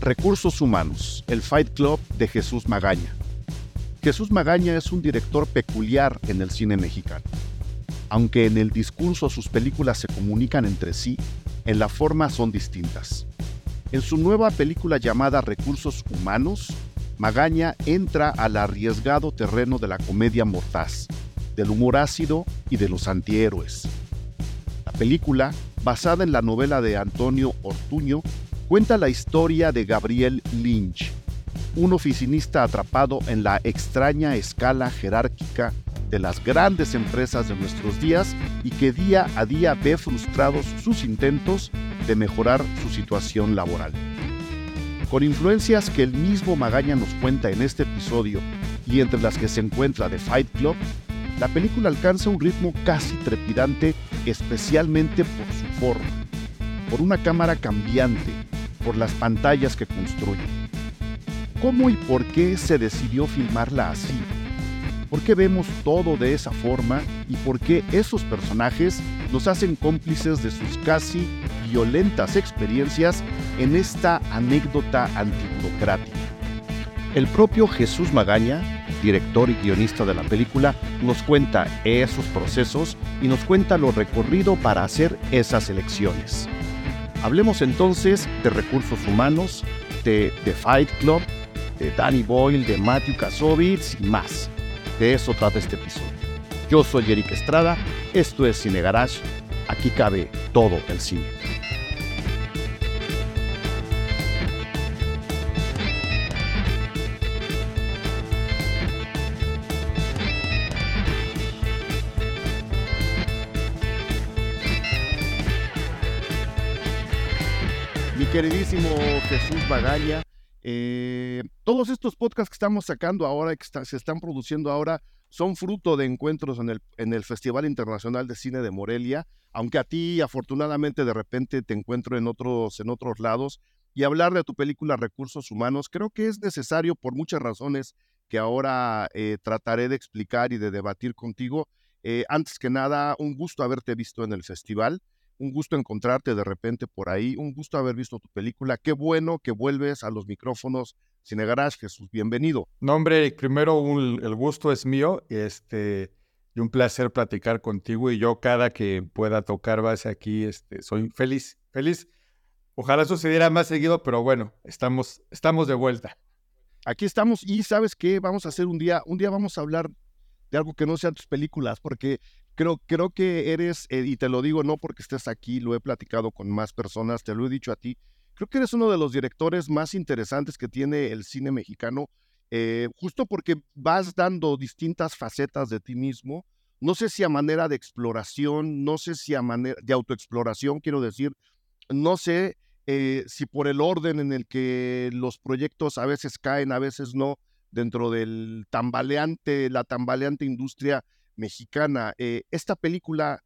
Recursos Humanos, el Fight Club de Jesús Magaña. Jesús Magaña es un director peculiar en el cine mexicano. Aunque en el discurso sus películas se comunican entre sí, en la forma son distintas. En su nueva película llamada Recursos Humanos, Magaña entra al arriesgado terreno de la comedia mortaz, del humor ácido y de los antihéroes. La película, basada en la novela de Antonio Ortuño, cuenta la historia de Gabriel Lynch, un oficinista atrapado en la extraña escala jerárquica de las grandes empresas de nuestros días y que día a día ve frustrados sus intentos de mejorar su situación laboral. Con influencias que el mismo Magaña nos cuenta en este episodio y entre las que se encuentra The Fight Club, la película alcanza un ritmo casi trepidante especialmente por su forma, por una cámara cambiante, por las pantallas que construye. ¿Cómo y por qué se decidió filmarla así? ¿Por qué vemos todo de esa forma y por qué esos personajes nos hacen cómplices de sus casi violentas experiencias en esta anécdota antiburocrática? El propio Jesús Magaña, director y guionista de la película, nos cuenta esos procesos y nos cuenta lo recorrido para hacer esas elecciones. Hablemos entonces de recursos humanos, de The Fight Club, de Danny Boyle, de Matthew Kasovitz y más. De eso trata este episodio. Yo soy Eric Estrada, esto es Cine Garage, aquí cabe todo el cine. Queridísimo Jesús Magaña. Eh, todos estos podcasts que estamos sacando ahora, que se están produciendo ahora, son fruto de encuentros en el, en el Festival Internacional de Cine de Morelia, aunque a ti afortunadamente de repente te encuentro en otros, en otros lados, y hablar de tu película Recursos Humanos, creo que es necesario por muchas razones que ahora eh, trataré de explicar y de debatir contigo. Eh, antes que nada, un gusto haberte visto en el festival un gusto encontrarte de repente por ahí, un gusto haber visto tu película. Qué bueno que vuelves a los micrófonos Cine Garage, Jesús, bienvenido. No, hombre, primero el gusto es mío este, y un placer platicar contigo y yo cada que pueda tocar base aquí, este, soy feliz, feliz. Ojalá sucediera más seguido, pero bueno, estamos, estamos de vuelta. Aquí estamos y sabes qué, vamos a hacer un día, un día vamos a hablar de algo que no sean tus películas, porque creo, creo que eres, eh, y te lo digo no porque estés aquí, lo he platicado con más personas, te lo he dicho a ti, creo que eres uno de los directores más interesantes que tiene el cine mexicano, eh, justo porque vas dando distintas facetas de ti mismo, no sé si a manera de exploración, no sé si a manera de autoexploración, quiero decir, no sé eh, si por el orden en el que los proyectos a veces caen, a veces no, dentro del tambaleante, la tambaleante industria mexicana. Eh, esta película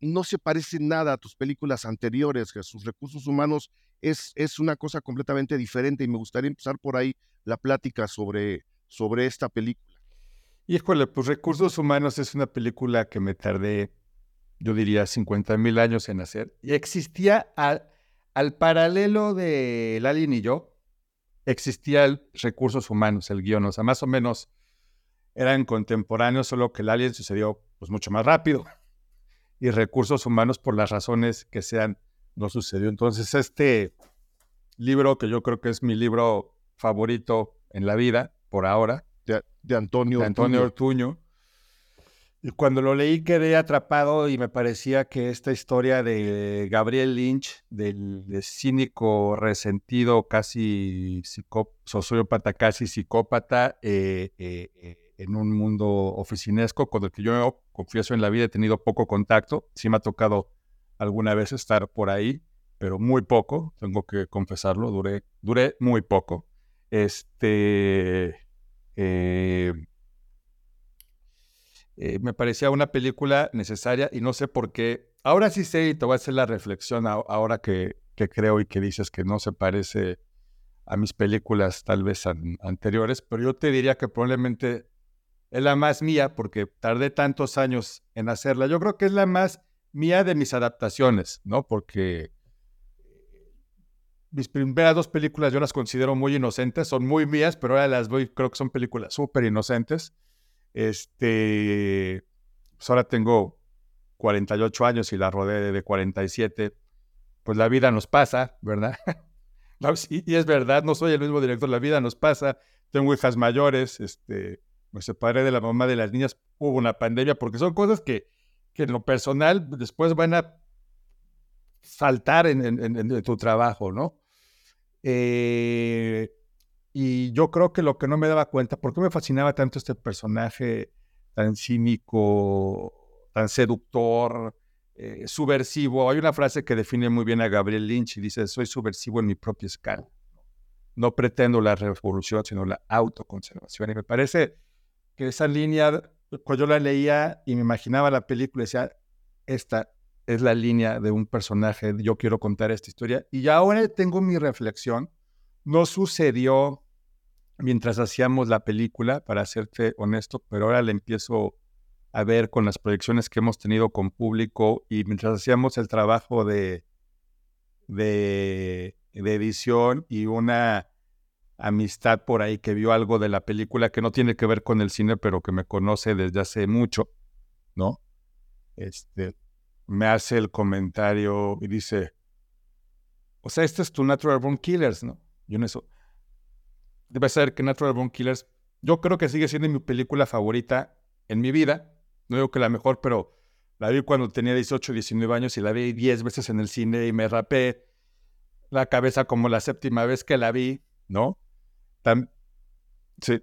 no se parece nada a tus películas anteriores, que sus recursos humanos es, es una cosa completamente diferente y me gustaría empezar por ahí la plática sobre, sobre esta película. Híjole, pues Recursos Humanos es una película que me tardé, yo diría, 50 mil años en hacer. Y existía al, al paralelo de Lalin y yo, existía el Recursos Humanos, el guion, o sea, más o menos eran contemporáneos, solo que el Alien sucedió pues mucho más rápido. Y recursos humanos, por las razones que sean, no sucedió. Entonces, este libro, que yo creo que es mi libro favorito en la vida, por ahora, de, Antonio, Antonio Ortuño. Y cuando lo leí quedé atrapado y me parecía que esta historia de Gabriel Lynch, del, cínico resentido, casi sociópata, casi psicópata, eh, eh, eh en un mundo oficinesco con el que yo confieso en la vida he tenido poco contacto. Sí me ha tocado alguna vez estar por ahí, pero muy poco, tengo que confesarlo, duré, duré muy poco. Este, eh, eh, me parecía una película necesaria y no sé por qué. Ahora sí sé y te voy a hacer la reflexión ahora que, que creo y que dices que no se parece a mis películas tal vez anteriores, pero yo te diría que probablemente es la más mía porque tardé tantos años en hacerla. Yo creo que es la más mía de mis adaptaciones, ¿no? Porque mis primeras dos películas yo las considero muy inocentes, son muy mías, pero ahora las voy, creo que son películas súper inocentes. Este, pues ahora tengo 48 años y la rodé de 47. Pues la vida nos pasa, ¿verdad? y, es verdad, no soy el mismo director, la vida nos pasa. Tengo hijas mayores, este, me separé de la mamá de las niñas, hubo una pandemia, porque son cosas que, que en lo personal después van a saltar en tu trabajo, ¿no? Eh, y yo creo que lo que no me daba cuenta, ¿por qué me fascinaba tanto este personaje tan cínico, tan seductor, eh, subversivo? Hay una frase que define muy bien a Gabriel Lynch y dice, soy subversivo en mi propia escala. No pretendo la revolución, sino la autoconservación. Y me parece que esa línea, cuando yo la leía y me imaginaba la película, decía, esta es la línea de un personaje, yo quiero contar esta historia. Y ya ahora tengo mi reflexión. No sucedió mientras hacíamos la película, para serte honesto, pero ahora la empiezo a ver con las proyecciones que hemos tenido con público y mientras hacíamos el trabajo de, de, de edición y una amistad por ahí que vio algo de la película que no tiene que ver con el cine, pero que me conoce desde hace mucho, ¿no? Este, me hace el comentario y dice, o sea, este es tu Natural Born Killers, ¿no? Yo en eso, debe ser que Natural Born Killers, yo creo que sigue siendo mi película favorita en mi vida, no digo que la mejor, pero la vi cuando tenía 18, 19 años y la vi 10 veces en el cine y me rapé la cabeza como la séptima vez que la vi, ¿no? Sí.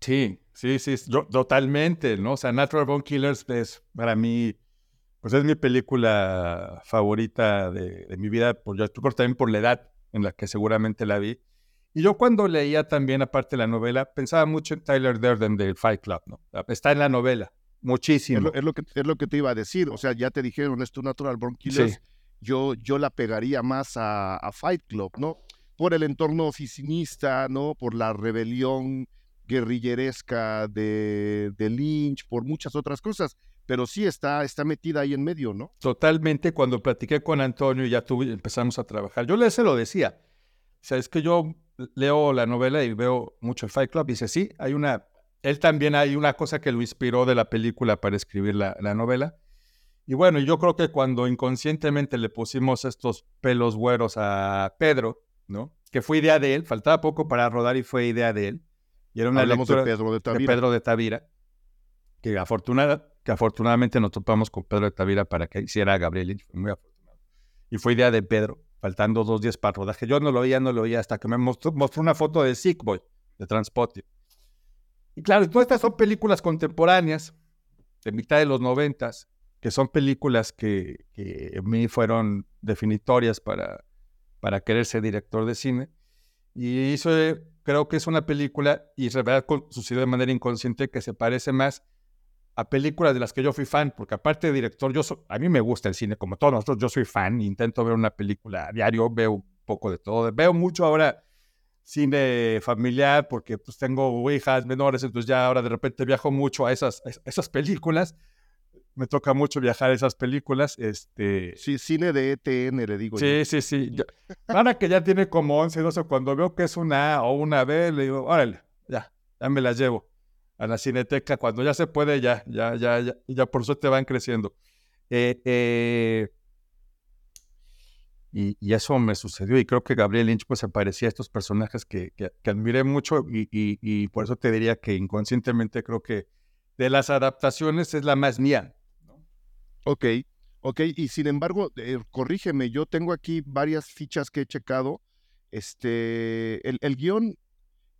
Sí, sí, sí, yo, totalmente, ¿no? O sea, Natural Born Killers es para mí pues es mi película favorita de, mi vida, por, yo creo también por la edad en la que seguramente la vi. Y yo cuando leía también, aparte de la novela, pensaba mucho en Tyler Durden del Fight Club, ¿no? Está en la novela, muchísimo. Es lo, que, es lo que te iba a decir, o sea, ya te dijeron, es tu Natural Born Killers. Yo, yo la pegaría más a, Fight Club, ¿no? Por el entorno oficinista, ¿no? Por la rebelión guerrilleresca de, de Lynch, por muchas otras cosas pero sí está, está metida ahí en medio, ¿no? Totalmente, cuando platiqué con Antonio y ya tuve, empezamos a trabajar, yo le se lo decía, o sea, es que yo leo la novela y veo mucho el Fight Club y dice, sí, hay una, él también hay una cosa que lo inspiró de la película para escribir la, la novela. Y bueno, yo creo que cuando inconscientemente le pusimos estos pelos güeros a Pedro, ¿no? Que fue idea de él, faltaba poco para rodar y fue idea de él. Y era una Hablamos de Pedro de Tavira. De Pedro de Tavira, que afortunada, que afortunadamente nos topamos con Pedro de Tavira para que hiciera a Gabriel Lynch, fue muy afortunado. Y fue idea de Pedro, faltando dos días para el rodaje. Yo no lo oía, no lo oía, hasta que me mostró, mostró una foto de Sick Boy, de Transpotting. Y claro, todas estas son películas contemporáneas, de mitad de los noventas, que son películas que, que a mí fueron definitorias para, para querer ser director de cine. Y eso creo que es una película, y en verdad sucedió de manera inconsciente, que se parece más a películas de las que yo fui fan, porque aparte de director, yo a mí me gusta el cine, como todos nosotros, yo soy fan, intento ver una película a diario, veo poco de todo, veo mucho ahora cine familiar, porque pues tengo hijas menores, entonces ya ahora de repente viajo mucho a esas, esas películas, me toca mucho viajar a esas películas, este... Sí, cine de ETN, le digo Sí, sí, sí, ahora que ya tiene como 11, 12, cuando veo que es una A o una B, le digo, órale, ya, ya me las llevo a la cineteca. Cuando ya se puede, ya, ya, ya, ya, ya por suerte van creciendo. Eh, eh, y, eso me sucedió y creo que Gabriel Lynch pues se parecía a estos personajes que, que, admiré mucho y, y, por eso te diría que inconscientemente creo que de las adaptaciones es la más mía. Ok, ok, y sin embargo, eh, corrígeme, yo tengo aquí varias fichas que he checado. Este, el, guion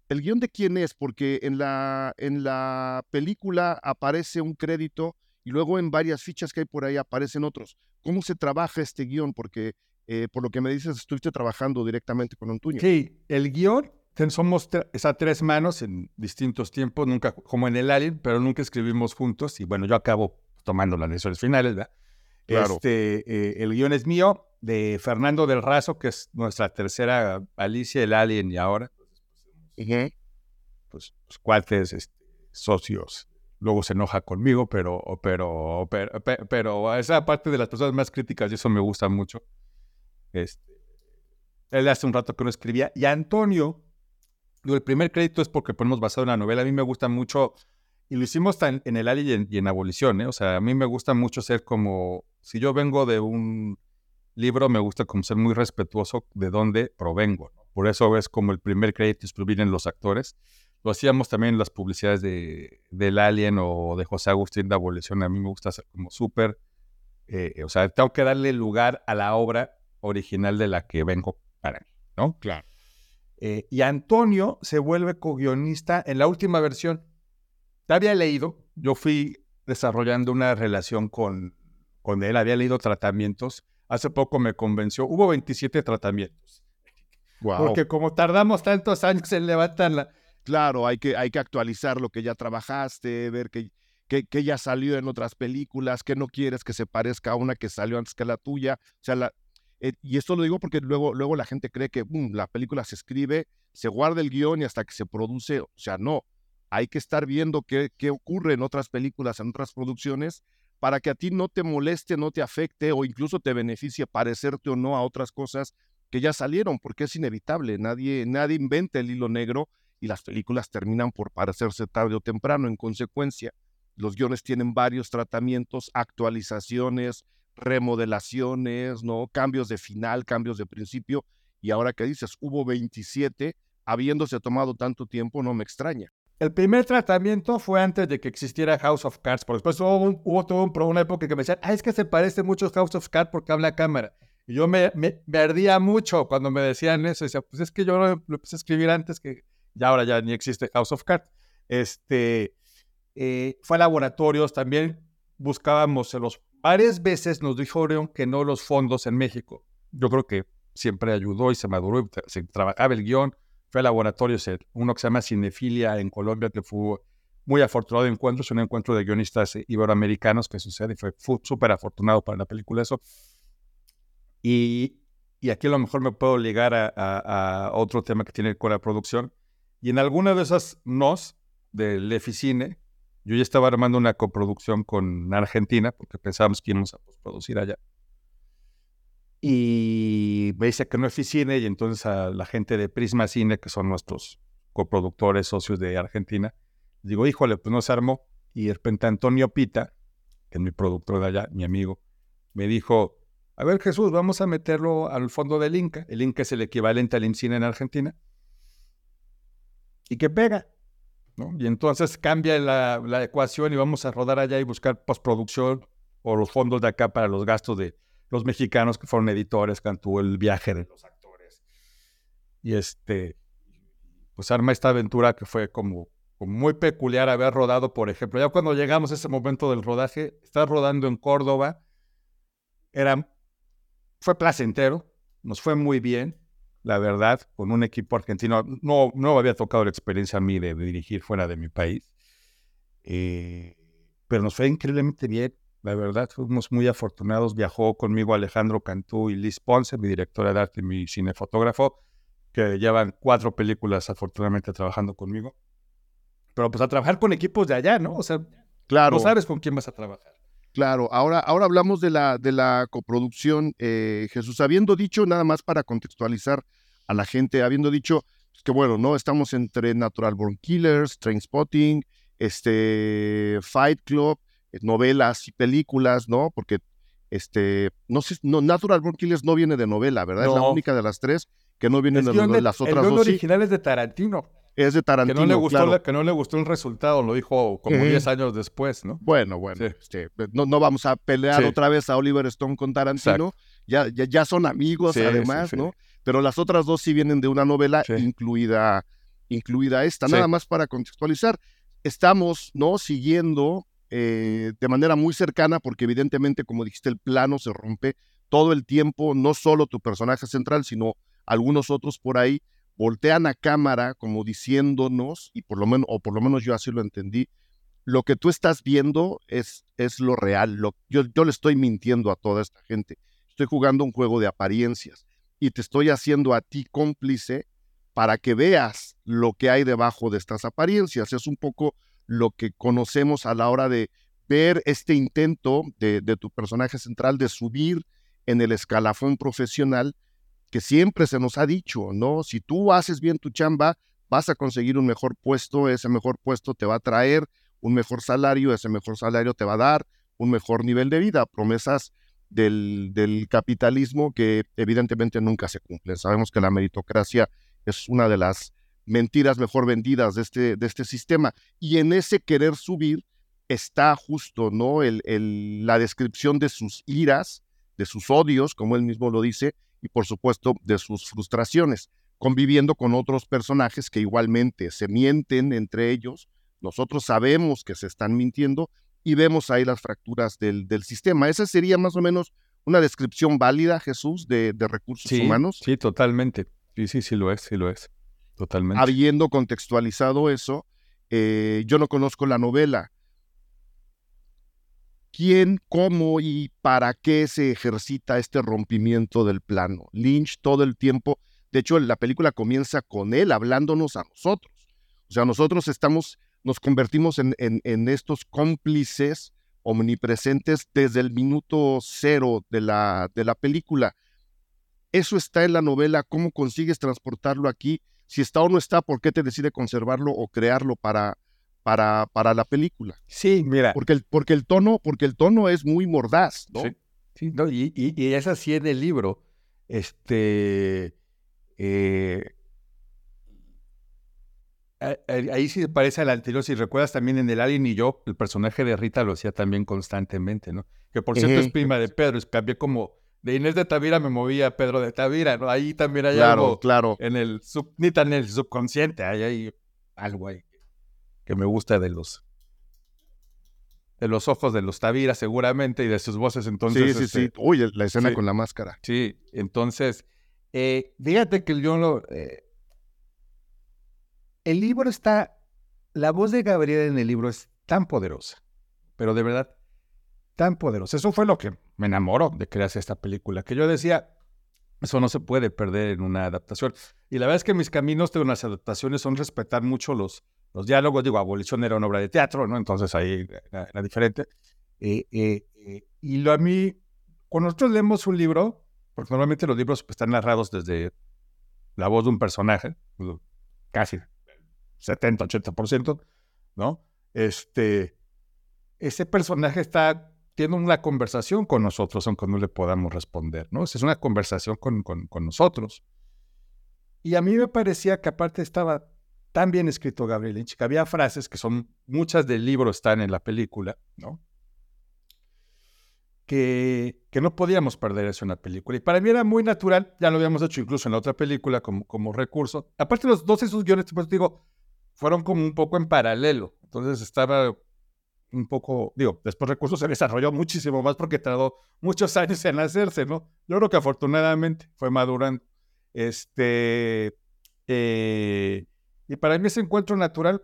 ¿El guion de quién es? Porque en la, en la película aparece un crédito y luego en varias fichas que hay por ahí aparecen otros. ¿Cómo se trabaja este guion? Porque eh, por lo que me dices, estuviste trabajando directamente con Antonio. Sí, el guion somos a tres manos en distintos tiempos, nunca como en el Alien, pero nunca escribimos juntos y bueno, yo acabo tomando las decisiones finales, ¿verdad? Claro. Este, eh, el guion es mío, de Fernando del Razo, que es nuestra tercera Alicia, el Alien y ahora. Pues, pues, cuates, este, socios. Luego se enoja conmigo, pero, pero, pero, pero, esa parte de las personas más críticas, y eso me gusta mucho. Este, Él hace un rato que no escribía. Y Antonio, el primer crédito es porque ponemos basado en la novela. A mí me gusta mucho, y lo hicimos en, en el Ali y en, Abolición, ¿eh? O sea, a mí me gusta mucho ser como, si yo vengo de un libro, me gusta como ser muy respetuoso de dónde provengo. Por eso es como el primer crédito vienen los actores. Lo hacíamos también en las publicidades de, del Alien o de José Agustín de Abolición. A mí me gusta ser como súper, eh, o sea, tengo que darle lugar a la obra original de la que vengo para mí, ¿no? Claro. Eh, y Antonio se vuelve co-guionista en la última versión. Te había leído, yo fui desarrollando una relación con, con él, había leído tratamientos. Hace poco me convenció, hubo 27 tratamientos. Porque como tardamos tantos años en levantarla. Claro, hay que, hay que actualizar lo que ya trabajaste, ver que, que, ya salió en otras películas, que no quieres que se parezca a una que salió antes que la tuya. O sea, la, eh, y esto lo digo porque luego, luego la gente cree que la película se escribe, se guarda el guion y hasta que se produce, o sea, no. Hay que estar viendo qué, ocurre en otras películas, en otras producciones, para que a ti no te moleste, no te afecte o incluso te beneficie parecerte o no a otras cosas que ya salieron, porque es inevitable. Nadie, nadie inventa el hilo negro y las películas terminan por parecerse tarde o temprano. En consecuencia, los guiones tienen varios tratamientos, actualizaciones, remodelaciones, ¿no? Cambios de final, cambios de principio. Y ahora que dices, hubo 27, habiéndose tomado tanto tiempo, no me extraña. El primer tratamiento fue antes de que existiera House of Cards. Por después hubo, hubo todo un, una época que me decían, ah, es que se parece mucho House of Cards porque habla cámara. Y yo me, me, ardía mucho cuando me decían eso. decía, pues es que yo lo, empecé a escribir antes que ya ahora ya ni existe House of Cards. Este, eh, fue a laboratorios también. Buscábamos los varias veces nos dijeron que no los fondos en México. Yo creo que siempre ayudó y se maduró, se trabajaba el guion, fue a laboratorios, uno que se llama Cinefilia en Colombia, que fue muy afortunado de encuentro, es un encuentro de guionistas iberoamericanos que sucede y fue súper afortunado para la película eso. Y, y, aquí a lo mejor me puedo ligar a, a, otro tema que tiene con la producción. Y en alguna de esas nos del Eficine, yo ya estaba armando una coproducción con Argentina, porque pensábamos que íbamos a producir allá. Y me dice que no es cine, y entonces a la gente de Prisma Cine, que son nuestros coproductores, socios de Argentina, digo, híjole, pues no se armó. Y de repente Antonio Pita, que es mi productor de allá, mi amigo, me dijo, a ver Jesús, vamos a meterlo al fondo del Inca. El Inca es el equivalente al INCINE en Argentina. Y que pega. Y entonces cambia la, ecuación y vamos a rodar allá y buscar postproducción o los fondos de acá para los gastos de los mexicanos que fueron editores, cantó el viaje de los actores. Y este, pues arma esta aventura que fue como, muy peculiar haber rodado, por ejemplo, ya cuando llegamos a ese momento del rodaje, estar rodando en Córdoba, era, fue placentero, nos fue muy bien, la verdad, con un equipo argentino. No, no había tocado la experiencia a mí de, dirigir fuera de mi país. Eh, pero nos fue increíblemente bien, la verdad, fuimos muy afortunados. Viajó conmigo Alejandro Cantú y Liz Ponce, mi directora de arte y mi cinefotógrafo, que llevan cuatro películas afortunadamente trabajando conmigo. Pero pues a trabajar con equipos de allá, ¿no? O sea, claro. no sabes con quién vas a trabajar. Claro, ahora, ahora hablamos de la, de la coproducción. Eh, Jesús, habiendo dicho, nada más para contextualizar a la gente, habiendo dicho pues, que bueno, ¿no? Estamos entre Natural Born Killers, Trainspotting, este, Fight Club, novelas y películas, ¿no? Porque este, no sé, no, Natural Born Killers no viene de novela, ¿verdad? Es la única de las tres que no viene de novela. Las otras el dos. original es de Tarantino. Es de Tarantino. Que no le gustó, que no le gustó el resultado, lo dijo como 10 años después, ¿no? Bueno, bueno, este, no, no, vamos a pelear otra vez a Oliver Stone con Tarantino. Ya, ya, ya, son amigos, además, ¿no? Pero las otras dos sí vienen de una novela, incluida, incluida esta. Nada más para contextualizar, estamos, ¿no? Siguiendo eh, de manera muy cercana, porque evidentemente, como dijiste, el plano se rompe todo el tiempo, no solo tu personaje central, sino algunos otros por ahí voltean a cámara como diciéndonos, y por lo menos, o por lo menos yo así lo entendí, lo que tú estás viendo es, es lo real. Lo, yo, yo le estoy mintiendo a toda esta gente. Estoy jugando un juego de apariencias y te estoy haciendo a ti cómplice para que veas lo que hay debajo de estas apariencias. Es un poco lo que conocemos a la hora de ver este intento de, tu personaje central de subir en el escalafón profesional que siempre se nos ha dicho, ¿no? Si tú haces bien tu chamba, vas a conseguir un mejor puesto, ese mejor puesto te va a traer un mejor salario, ese mejor salario te va a dar un mejor nivel de vida, promesas del, del capitalismo que evidentemente nunca se cumplen. Sabemos que la meritocracia es una de las mentiras mejor vendidas de este, de este sistema. Y en ese querer subir está justo ¿no? El, el, la descripción de sus iras, de sus odios, como él mismo lo dice, y por supuesto de sus frustraciones, conviviendo con otros personajes que igualmente se mienten entre ellos. Nosotros sabemos que se están mintiendo y vemos ahí las fracturas del, del sistema. Esa sería más o menos una descripción válida, Jesús, de, de recursos sí, humanos. Sí, totalmente. Sí, sí, sí lo es, sí lo es. Habiendo contextualizado eso, eh, yo no conozco la novela. ¿Quién, cómo y para qué se ejercita este rompimiento del plano? Lynch todo el tiempo, de hecho la película comienza con él hablándonos a nosotros. O sea, nosotros estamos, nos convertimos en, en, en estos cómplices omnipresentes desde el minuto cero de la, de la película. Eso está en la novela, ¿cómo consigues transportarlo aquí? Si está o no está, ¿por qué te decide conservarlo o crearlo para, para, para la película? Sí, mira. Porque el, porque el, tono, porque el tono es muy mordaz, ¿no? Sí, sí no, y, y, y, es así en el libro. Este. Eh, ahí sí parece al anterior. Si recuerdas también en El Alien y yo, el personaje de Rita lo hacía también constantemente, ¿no? Que por cierto eh, es prima de Pedro, es cambié como de Inés de Tavira me movía a Pedro de Tavira, ¿no? Ahí también hay claro, algo claro. en el sub, ni tan en el subconsciente, hay, hay algo ahí que me gusta de los de los ojos de los Tavira seguramente y de sus voces entonces. Sí, sí, este, sí. Uy, la escena sí, con la máscara. Sí, entonces, eh, fíjate que yo lo... Eh, el libro está, la voz de Gabriel en el libro es tan poderosa, pero de verdad tan poderosa. Eso fue lo que me enamoró de crearse esta película, que yo decía, eso no se puede perder en una adaptación. Y la verdad es que mis caminos de unas adaptaciones son respetar mucho los, los diálogos. Digo, Abolición era una obra de teatro, ¿no? Entonces ahí era, diferente. Eh, eh, eh, y lo a mí, cuando nosotros leemos un libro, porque normalmente los libros están narrados desde la voz de un personaje, casi 70, 80%, ¿no? Este, ese personaje está tiene una conversación con nosotros, aunque no le podamos responder, ¿no? Es una conversación con, con, con, nosotros. Y a mí me parecía que aparte estaba tan bien escrito Gabriel Lynch, que había frases que son, muchas del libro están en la película, ¿no? Que, que no podíamos perder eso en la película. Y para mí era muy natural, ya lo habíamos hecho incluso en la otra película como, como recurso. Aparte los dos esos guiones, pues digo, fueron como un poco en paralelo. Entonces estaba un poco, digo, después recursos se desarrolló muchísimo más porque tardó muchos años en hacerse, ¿no? Yo creo que afortunadamente fue madurando. Este, eh, y para mí ese encuentro natural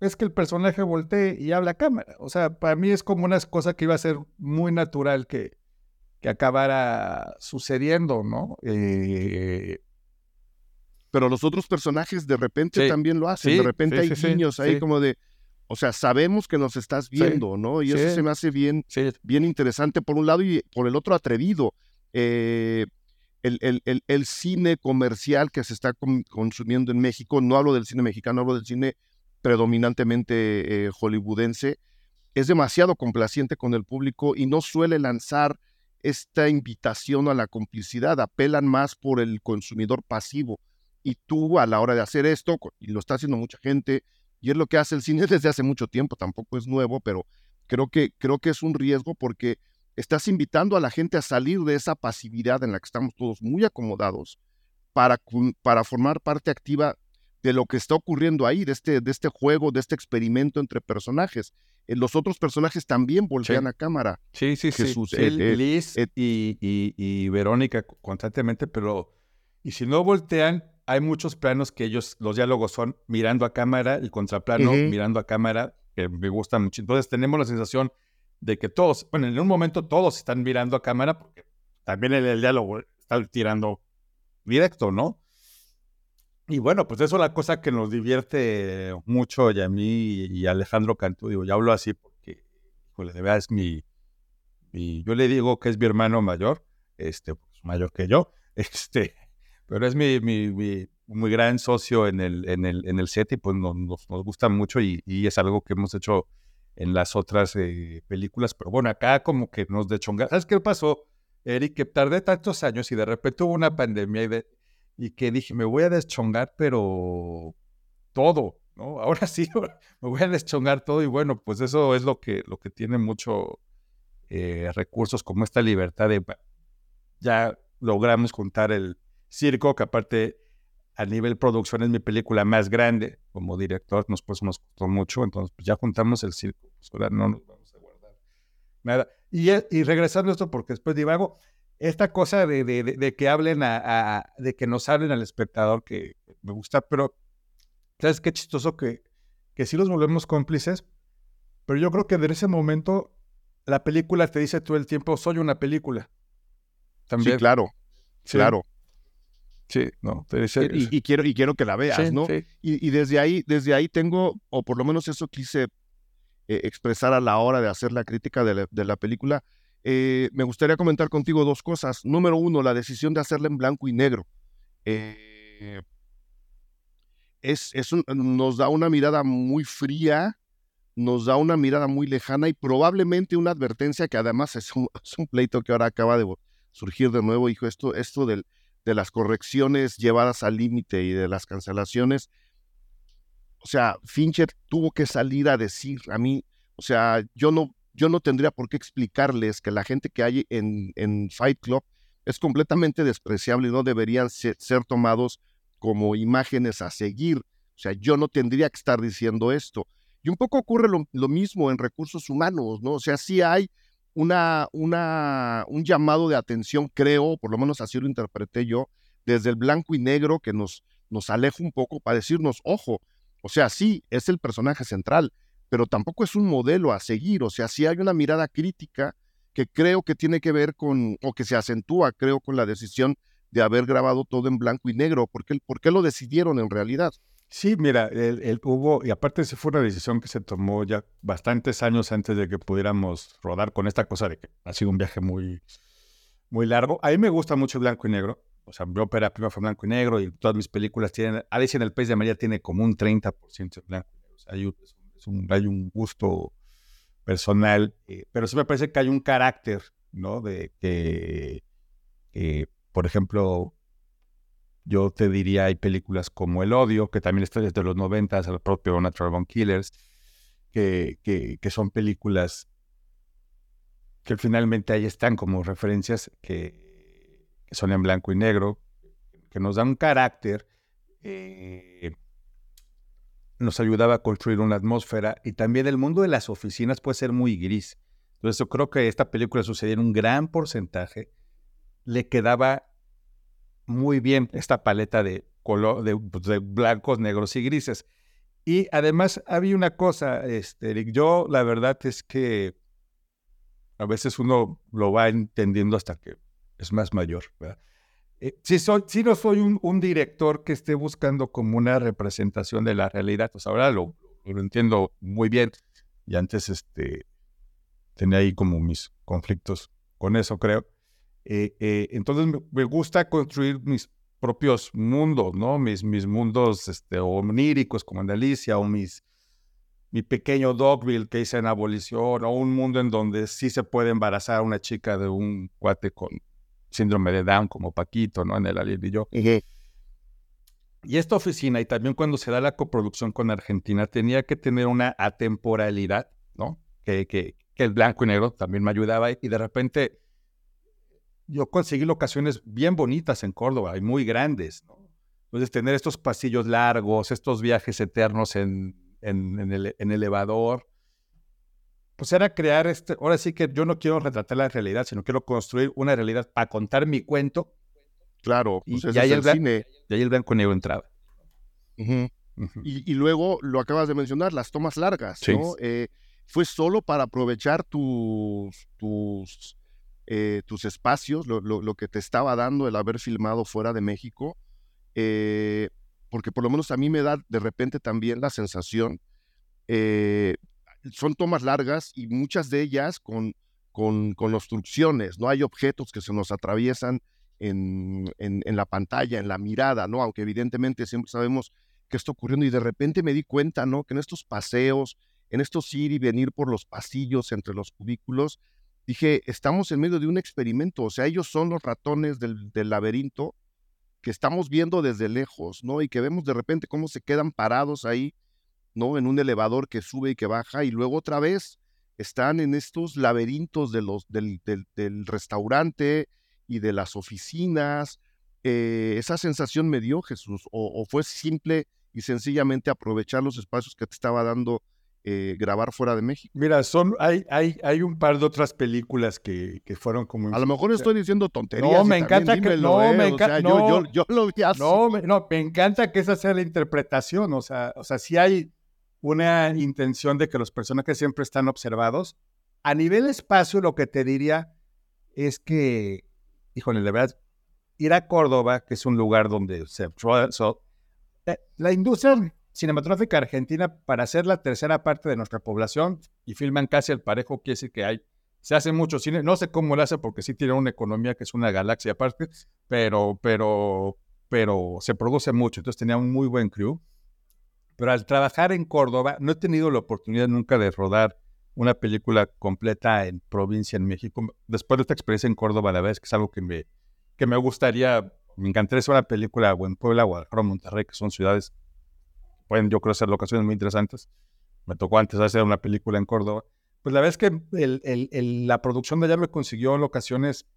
es que el personaje voltee y habla a cámara. O sea, para mí es como una cosa que iba a ser muy natural que, que acabara sucediendo, ¿no? Eh, pero los otros personajes de repente sí, también lo hacen. Sí, de repente sí, hay guiños ahí como de, o sea, sabemos que nos estás viendo, sí, ¿no? Y eso se me hace bien, bien interesante por un lado y por el otro atrevido. Eh, el, el, el, el, cine comercial que se está con, consumiendo en México, no hablo del cine mexicano, hablo del cine predominantemente eh, hollywoodense, es demasiado complaciente con el público y no suele lanzar esta invitación a la complicidad, apelan más por el consumidor pasivo. Y tú a la hora de hacer esto, y lo está haciendo mucha gente, y es lo que hace el cine desde hace mucho tiempo, tampoco es nuevo, pero creo que, creo que es un riesgo porque estás invitando a la gente a salir de esa pasividad en la que estamos todos muy acomodados para, para formar parte activa de lo que está ocurriendo ahí, de este, de este juego, de este experimento entre personajes. Eh, los otros personajes también voltean sí. a cámara. Sí, sí, Jesús, sí. Eh, Liz eh, y, y, y, Verónica constantemente, pero y si no voltean, hay muchos planos que ellos, los diálogos son mirando a cámara, el contraplano uh -huh. mirando a cámara, que me gusta mucho. Entonces tenemos la sensación de que todos, bueno, en un momento todos están mirando a cámara, porque también el, el diálogo está tirando directo, ¿no? Y bueno, pues eso es la cosa que nos divierte mucho y a mí y a Alejandro Cantú, digo, ya hablo así porque, híjole, de verdad es mi, mi, yo le digo que es mi hermano mayor, este, pues mayor que yo, este, pero es mi, mi, muy gran socio en el, en el, en el set y pues nos, nos, gusta mucho y, y, es algo que hemos hecho en las otras eh, películas. Pero bueno, acá como que nos dechonga. ¿Sabes qué pasó, Eric? Que tardé tantos años y de repente hubo una pandemia y, de, y que dije, me voy a deschongar, pero todo, ¿no? Ahora sí, me voy a deschongar todo y bueno, pues eso es lo que, lo que tiene mucho eh, recursos como esta libertad de ya logramos juntar el circo, que aparte a nivel producción es mi película más grande como director, nos, pues, nos costó mucho, entonces pues, ya juntamos el circo, pues ahora no nos vamos a guardar nada. Y, y regresando a esto, porque después divago, esta cosa de, de, de, que hablen a, de que nos hablen al espectador, que me gusta, pero ¿sabes qué chistoso que, que sí los volvemos cómplices? Pero yo creo que en ese momento la película te dice todo el tiempo, soy una película. También. Sí, claro, claro. Sí, no, y, quiero, y quiero que la veas, ¿no? Y, desde ahí, desde ahí tengo, o por lo menos eso quise eh, expresar a la hora de hacer la crítica de la, película. Eh, me gustaría comentar contigo dos cosas. Número uno, la decisión de hacerla en blanco y negro. Eh, es, nos da una mirada muy fría, nos da una mirada muy lejana y probablemente una advertencia que además es un, es un pleito que ahora acaba de surgir de nuevo, hijo, esto, esto del de las correcciones llevadas al límite y de las cancelaciones. O sea, Fincher tuvo que salir a decir a mí, o sea, yo no, yo no tendría por qué explicarles que la gente que hay en, en Fight Club es completamente despreciable y no deberían ser, tomados como imágenes a seguir. O sea, yo no tendría que estar diciendo esto. Y un poco ocurre lo, lo mismo en recursos humanos, ¿no? O sea, sí hay una, una, un llamado de atención, creo, por lo menos así lo interpreté yo, desde el blanco y negro que nos, nos aleja un poco para decirnos, ojo, o sea, sí, es el personaje central, pero tampoco es un modelo a seguir, o sea, sí hay una mirada crítica que creo que tiene que ver con, o que se acentúa, creo, con la decisión de haber grabado todo en blanco y negro, ¿por qué, por qué lo decidieron en realidad? Sí, mira, el, hubo, y aparte se fue una decisión que se tomó ya bastantes años antes de que pudiéramos rodar con esta cosa de que ha sido un viaje muy, muy largo. A mí me gusta mucho el blanco y negro. O sea, mi ópera prima fue blanco y negro y todas mis películas tienen, Alicia en el País de María tiene como un 30% de blanco y negro. Hay, un, gusto personal, eh, pero sí me parece que hay un carácter, ¿no? De que, por ejemplo, yo te diría, hay películas como El Odio, que también está desde los 90, el propio Natural Born Killers, que, que, son películas que finalmente ahí están como referencias que, son en blanco y negro, que nos dan un carácter, eh, nos ayudaba a construir una atmósfera y también el mundo de las oficinas puede ser muy gris. Entonces yo creo que esta película sucedía en un gran porcentaje, le quedaba muy bien esta paleta de, color, pues, de, blancos, negros y grises. Y además había una cosa, este, Eric, yo la verdad es que a veces uno lo va entendiendo hasta que es más mayor. Eh, si, soy, si no soy un, director que esté buscando como una representación de la realidad, pues ahora lo, lo entiendo muy bien. Y antes este, tenía ahí como mis conflictos con eso, creo. Eh, eh, entonces me, gusta construir mis propios mundos, ¿no? Mis, mis mundos este, oníricos como en Alicia o mis, mi pequeño Dogville que hice en Abolición o un mundo en donde sí se puede embarazar a una chica de un cuate con síndrome de Down como Paquito, ¿no? En el Alien y yo. Y esta oficina, y también cuando se da la coproducción con Argentina, tenía que tener una atemporalidad, ¿no? Que, que, que el blanco y negro también me ayudaba y de repente yo conseguí locaciones bien bonitas en Córdoba y muy grandes. Entonces, tener estos pasillos largos, estos viajes eternos en, en, el en elevador, pues era crear este. Ahora sí que yo no quiero retratar la realidad, sino quiero construir una realidad para contar mi cuento. Claro, pues y, ahí el, cine. y ahí el blanco negro entraba. Y, luego lo acabas de mencionar, las tomas largas, ¿no? Eh, fue solo para aprovechar tus, tus eh, tus espacios, lo, que te estaba dando el haber filmado fuera de México, eh, porque por lo menos a mí me da de repente también la sensación, eh, son tomas largas y muchas de ellas con, con, con obstrucciones, no hay objetos que se nos atraviesan en, en, la pantalla, en la mirada, ¿no? Aunque evidentemente siempre sabemos que está ocurriendo y de repente me di cuenta, ¿no? Que en estos paseos, en estos ir y venir por los pasillos entre los cubículos, dije, estamos en medio de un experimento, o sea, ellos son los ratones del, del laberinto que estamos viendo desde lejos, ¿no? Y que vemos de repente cómo se quedan parados ahí, ¿no? En un elevador que sube y que baja y luego otra vez están en estos laberintos de los, del, del, restaurante y de las oficinas. Eh, esa sensación me dio Jesús, o, fue simple y sencillamente aprovechar los espacios que te estaba dando eh, grabar fuera de México. Mira, son, hay, hay, hay un par de otras películas que, que fueron como... A lo mejor estoy diciendo tonterías. No, me encanta que... No, eh, me encanta... yo, yo, lo vi así. No, no, me encanta que esa sea la interpretación. O sea, o sea, si hay una intención de que los personajes siempre están observados. A nivel espacio, lo que te diría es que, híjole, la verdad, ir a Córdoba, que es un lugar donde se... Eh, la industria cinematográfica argentina, para ser la tercera parte de nuestra población, y filman casi al parejo, quiere decir que hay, se hace mucho cine, no sé cómo lo hace porque sí tiene una economía que es una galaxia aparte, pero, pero, pero se produce mucho, entonces tenía un muy buen crew. Pero al trabajar en Córdoba, no he tenido la oportunidad nunca de rodar una película completa en provincia en México. Después de esta experiencia en Córdoba, la verdad es que es algo que me, que me gustaría, me encantaría hacer una película o en Puebla, Guadalajara, Monterrey, que son ciudades, pueden yo creo ser locaciones muy interesantes. Me tocó antes hacer una película en Córdoba. Pues la verdad es que el, el, la producción de allá me consiguió locaciones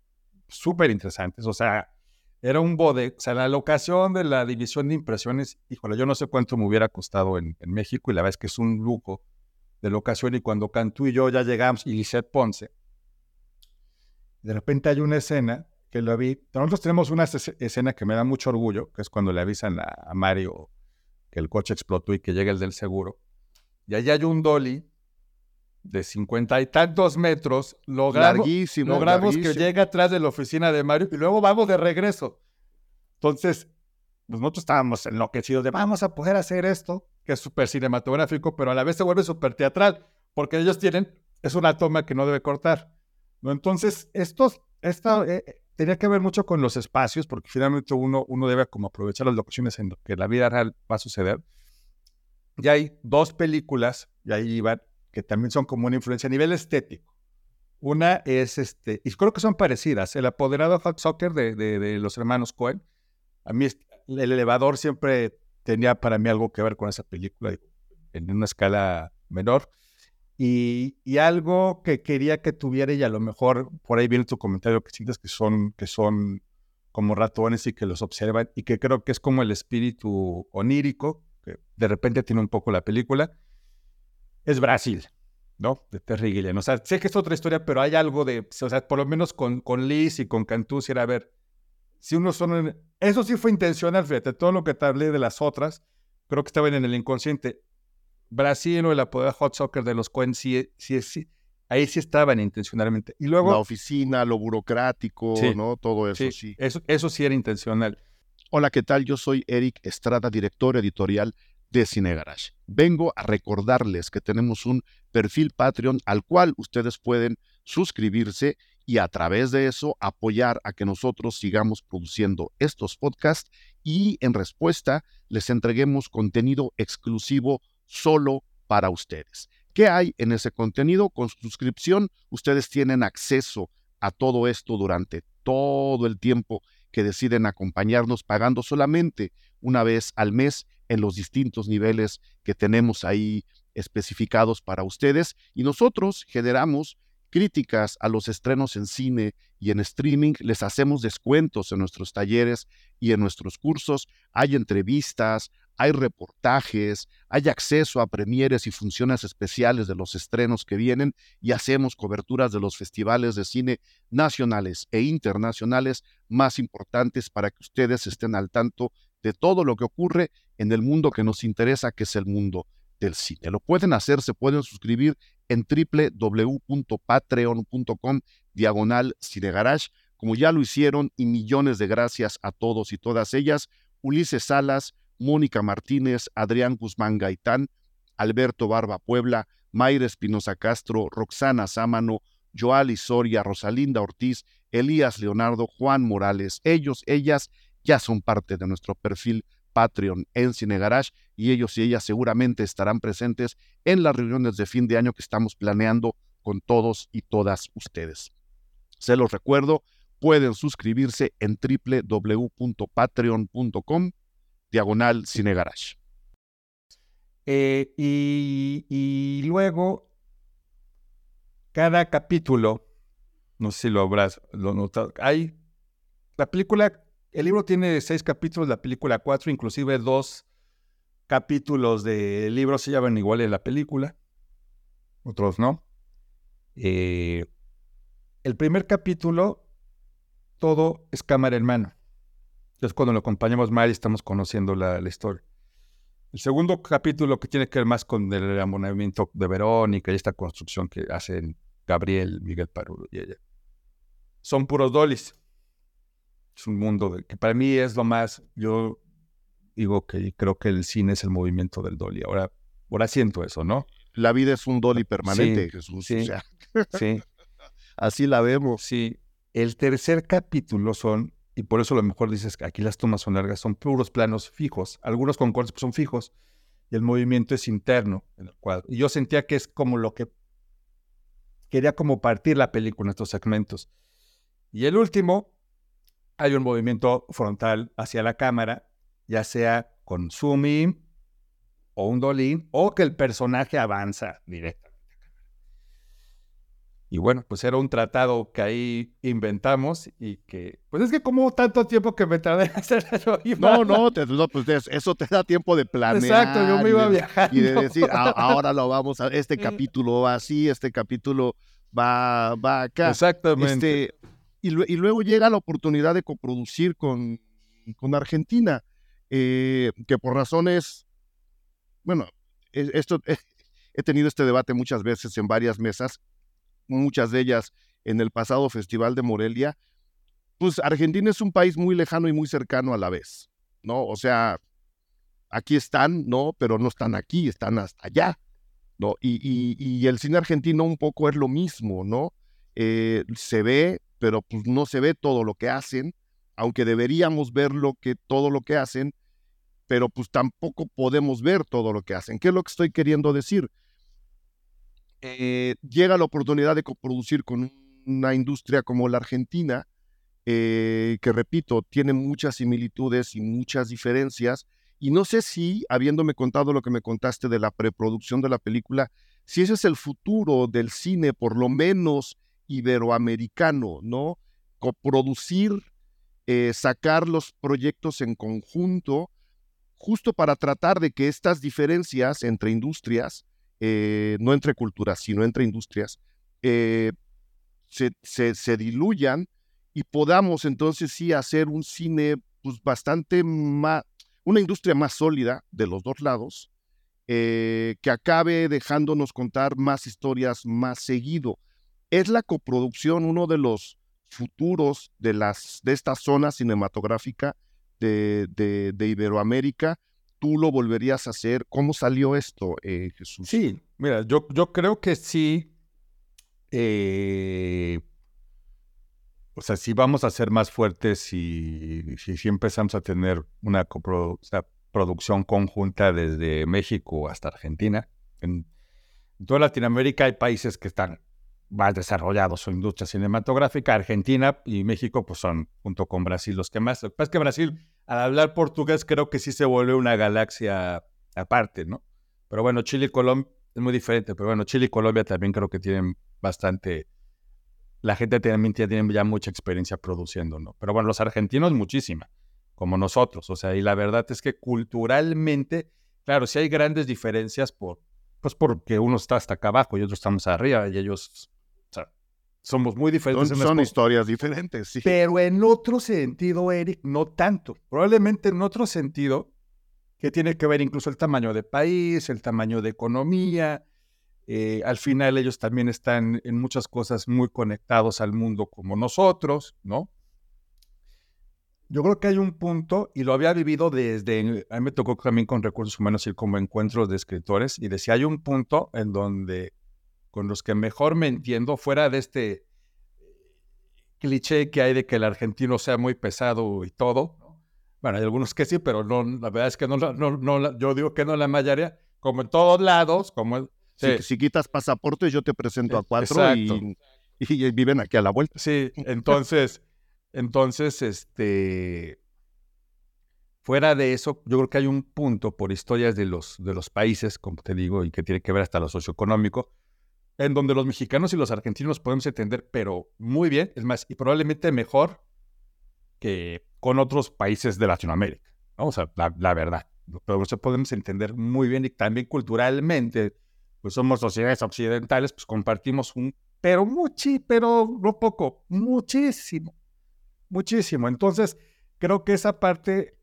súper interesantes. O sea, era un bode, o sea, la locación de la división de impresiones, híjole, yo no sé cuánto me hubiera costado en, México y la verdad es que es un lujo de locación y cuando Cantú y yo ya llegamos y Lisette Ponce, de repente hay una escena que lo vi, nosotros tenemos una escena que me da mucho orgullo, que es cuando le avisan a, Mario que el coche explotó y que llega el del seguro, y allá hay un dolly de cincuenta y tantos metros, logramos, logramos que llegue atrás de la oficina de Mario y luego vamos de regreso. Entonces, pues nosotros estábamos enloquecidos de vamos a poder hacer esto, que es súper cinematográfico, pero a la vez se vuelve súper teatral, porque ellos tienen, es una toma que no debe cortar. ¿no? Entonces, estos, esta, eh, tenía que ver mucho con los espacios, porque finalmente uno, uno debe como aprovechar las locaciones en lo que la vida real va a suceder. Y hay dos películas, y ahí iban, que también son como una influencia a nivel estético. Una es, este, y creo que son parecidas, El apoderado Hot Soccer de, de, los hermanos Cohen. A mí el elevador siempre tenía para mí algo que ver con esa película en una escala menor. Y, y, algo que quería que tuviera, y a lo mejor por ahí viene tu comentario que sientes que son, que son como ratones y que los observan, y que creo que es como el espíritu onírico, que de repente tiene un poco la película, es Brasil, ¿no? De Terry Gilliam. O sea, sé que es otra historia, pero hay algo de, o sea, por lo menos con, con Liz y con Cantú, si era ver, si uno son, eso sí fue intencional, fíjate, todo lo que te hablé de las otras, creo que estaban en el inconsciente. Brasil o el apodo Hot Soccer de los Cohen, sí, sí, sí, ahí sí estaban intencionalmente. Y luego... La oficina, lo burocrático, ¿no? Todo eso, sí. Eso, eso sí era intencional. Hola, ¿qué tal? Yo soy Eric Estrada, director editorial de Cine Garage. Vengo a recordarles que tenemos un perfil Patreon al cual ustedes pueden suscribirse y a través de eso apoyar a que nosotros sigamos produciendo estos podcasts y en respuesta les entreguemos contenido exclusivo solo para ustedes. ¿Qué hay en ese contenido? Con su suscripción ustedes tienen acceso a todo esto durante todo el tiempo que deciden acompañarnos pagando solamente una vez al mes en los distintos niveles que tenemos ahí especificados para ustedes y nosotros generamos críticas a los estrenos en cine y en streaming, les hacemos descuentos en nuestros talleres y en nuestros cursos, hay entrevistas, hay reportajes, hay acceso a premieres y funciones especiales de los estrenos que vienen y hacemos coberturas de los festivales de cine nacionales e internacionales más importantes para que ustedes estén al tanto de todo lo que ocurre en el mundo que nos interesa, que es el mundo del cine. Lo pueden hacer, se pueden suscribir en www.patreon.com diagonal cinegarage, como ya lo hicieron, y millones de gracias a todos y todas ellas. Ulises Salas, Mónica Martínez, Adrián Guzmán Gaitán, Alberto Barba Puebla, Mayra Espinosa Castro, Roxana Sámano, Joali Soria, Rosalinda Ortiz, Elías Leonardo, Juan Morales. Ellos, ellas ya son parte de nuestro perfil Patreon en Cine Garage y ellos y ellas seguramente estarán presentes en las reuniones de fin de año que estamos planeando con todos y todas ustedes. Se los recuerdo, pueden suscribirse en www.patreon.com diagonal Cine Garage. Eh, y, luego, cada capítulo, no sé si lo habrás notado, hay, la película, el libro tiene seis capítulos, la película cuatro, inclusive dos capítulos del libro se llaman igual en la película, otros no. Eh, el primer capítulo, todo es cámara en mano. Es cuando lo acompañamos mal y estamos conociendo la historia. El segundo capítulo que tiene que ver más con el enamoramiento de Verónica y esta construcción que hacen Gabriel, Miguel Parulo y ella. Son puros dolis. Es un mundo que para mí es lo más, yo digo que creo que el cine es el movimiento del dolly. Ahora, ahora siento eso, ¿no? La vida es un dolly permanente, Jesús. Sí, sí. Así la vemos. Sí. El tercer capítulo son y por eso lo mejor dices que aquí las tomas son largas, son puros planos fijos, algunos con cortes son fijos, y el movimiento es interno en el cuadro. Y yo sentía que es como lo que quería como partir la película en estos segmentos. Y el último, hay un movimiento frontal hacia la cámara, ya sea con zoom o un dolín, o que el personaje avanza directamente. Y bueno, pues era un tratado que ahí inventamos y que, pues es que como tanto tiempo que me tardé en hacerlo. No, no, pues eso te da tiempo de planear. Exacto, yo me iba viajando. Y de decir, ahora lo vamos a, este capítulo va así, este capítulo va, va acá. Exactamente. Este, y, luego llega la oportunidad de coproducir con, con Argentina, eh, que por razones, bueno, esto, he tenido este debate muchas veces en varias mesas muchas de ellas en el pasado Festival de Morelia, pues Argentina es un país muy lejano y muy cercano a la vez, ¿no? O sea, aquí están, ¿no? Pero no están aquí, están hasta allá, ¿no? Y, el cine argentino un poco es lo mismo, ¿no? Eh, se ve, pero pues no se ve todo lo que hacen, aunque deberíamos ver lo que, todo lo que hacen, pero pues tampoco podemos ver todo lo que hacen. ¿Qué es lo que estoy queriendo decir? Eh, llega la oportunidad de coproducir con una industria como la Argentina, eh, que repito, tiene muchas similitudes y muchas diferencias. Y no sé si, habiéndome contado lo que me contaste de la preproducción de la película, si ese es el futuro del cine, por lo menos iberoamericano, ¿no? Coproducir, eh, sacar los proyectos en conjunto, justo para tratar de que estas diferencias entre industrias eh, no entre culturas, sino entre industrias, eh, se, diluyan y podamos entonces sí hacer un cine pues, bastante más, una industria más sólida de los dos lados, eh, que acabe dejándonos contar más historias más seguido. Es la coproducción uno de los futuros de, las, de esta zona cinematográfica de, de Iberoamérica, tú lo volverías a hacer? ¿Cómo salió esto, eh, Jesús? Sí, mira, yo, yo creo que sí. Eh, o sea, sí vamos a ser más fuertes y si, empezamos a tener una producción conjunta desde México hasta Argentina. En, toda Latinoamérica hay países que están más desarrollados su industria cinematográfica. Argentina y México pues son, junto con Brasil, los que más. Lo que pasa es que Brasil al hablar portugués creo que sí se vuelve una galaxia aparte, ¿no? Pero bueno, Chile y Colombia es muy diferente, pero bueno, Chile y Colombia también creo que tienen bastante, la gente también tiene ya mucha experiencia produciendo, ¿no? Pero bueno, los argentinos muchísima, como nosotros, o sea, y la verdad es que culturalmente, claro, sí hay grandes diferencias por, pues porque uno está hasta acá abajo y otros estamos arriba y ellos somos muy diferentes. Son, son historias diferentes, sí. Pero en otro sentido, Eric, no tanto. Probablemente en otro sentido, que tiene que ver incluso el tamaño de país, el tamaño de economía. Eh, al final ellos también están en muchas cosas muy conectados al mundo como nosotros, ¿no? Yo creo que hay un punto, y lo había vivido desde, a mí me tocó también con recursos humanos ir como encuentros de escritores, y decía, hay un punto en donde con los que mejor me entiendo, fuera de este cliché que hay de que el argentino sea muy pesado y todo. Bueno, hay algunos que sí, pero no, la verdad es que no, no, no yo digo que no la mayoría, como en todos lados, como... Si, quitas pasaporte, yo te presento a cuatro y, y, viven aquí a la vuelta. Sí, entonces, entonces, este... Fuera de eso, yo creo que hay un punto por historias de los, de los países, como te digo, y que tiene que ver hasta lo socioeconómico, en donde los mexicanos y los argentinos podemos entender, pero muy bien, es más, y probablemente mejor que con otros países de Latinoamérica. O sea, la, verdad. Pero podemos entender muy bien y también culturalmente, pues somos sociedades occidentales, pues compartimos un, pero mucho, pero no poco, muchísimo, muchísimo. Entonces, creo que esa parte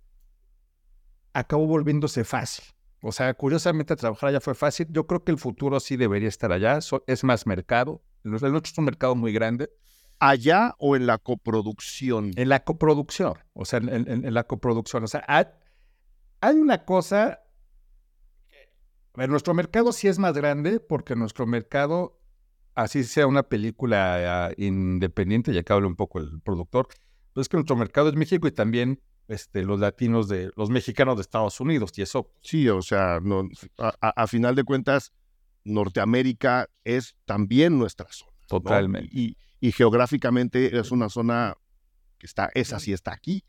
acabó volviéndose fácil. O sea, curiosamente trabajar allá fue fácil. Yo creo que el futuro sí debería estar allá. es más mercado. El nuestro es un mercado muy grande. ¿Allá o en la coproducción? En la coproducción. O sea, en, la coproducción. O sea, hay, una cosa. A nuestro mercado sí es más grande porque nuestro mercado, así sea una película ah, independiente, ya que habla un poco el productor, pues es que nuestro mercado es México y también este, los latinos de los mexicanos de Estados Unidos y eso. Sí, o sea, no, a, final de cuentas, Norteamérica es también nuestra zona. Totalmente. Y, geográficamente es una zona que está, esa sí está aquí.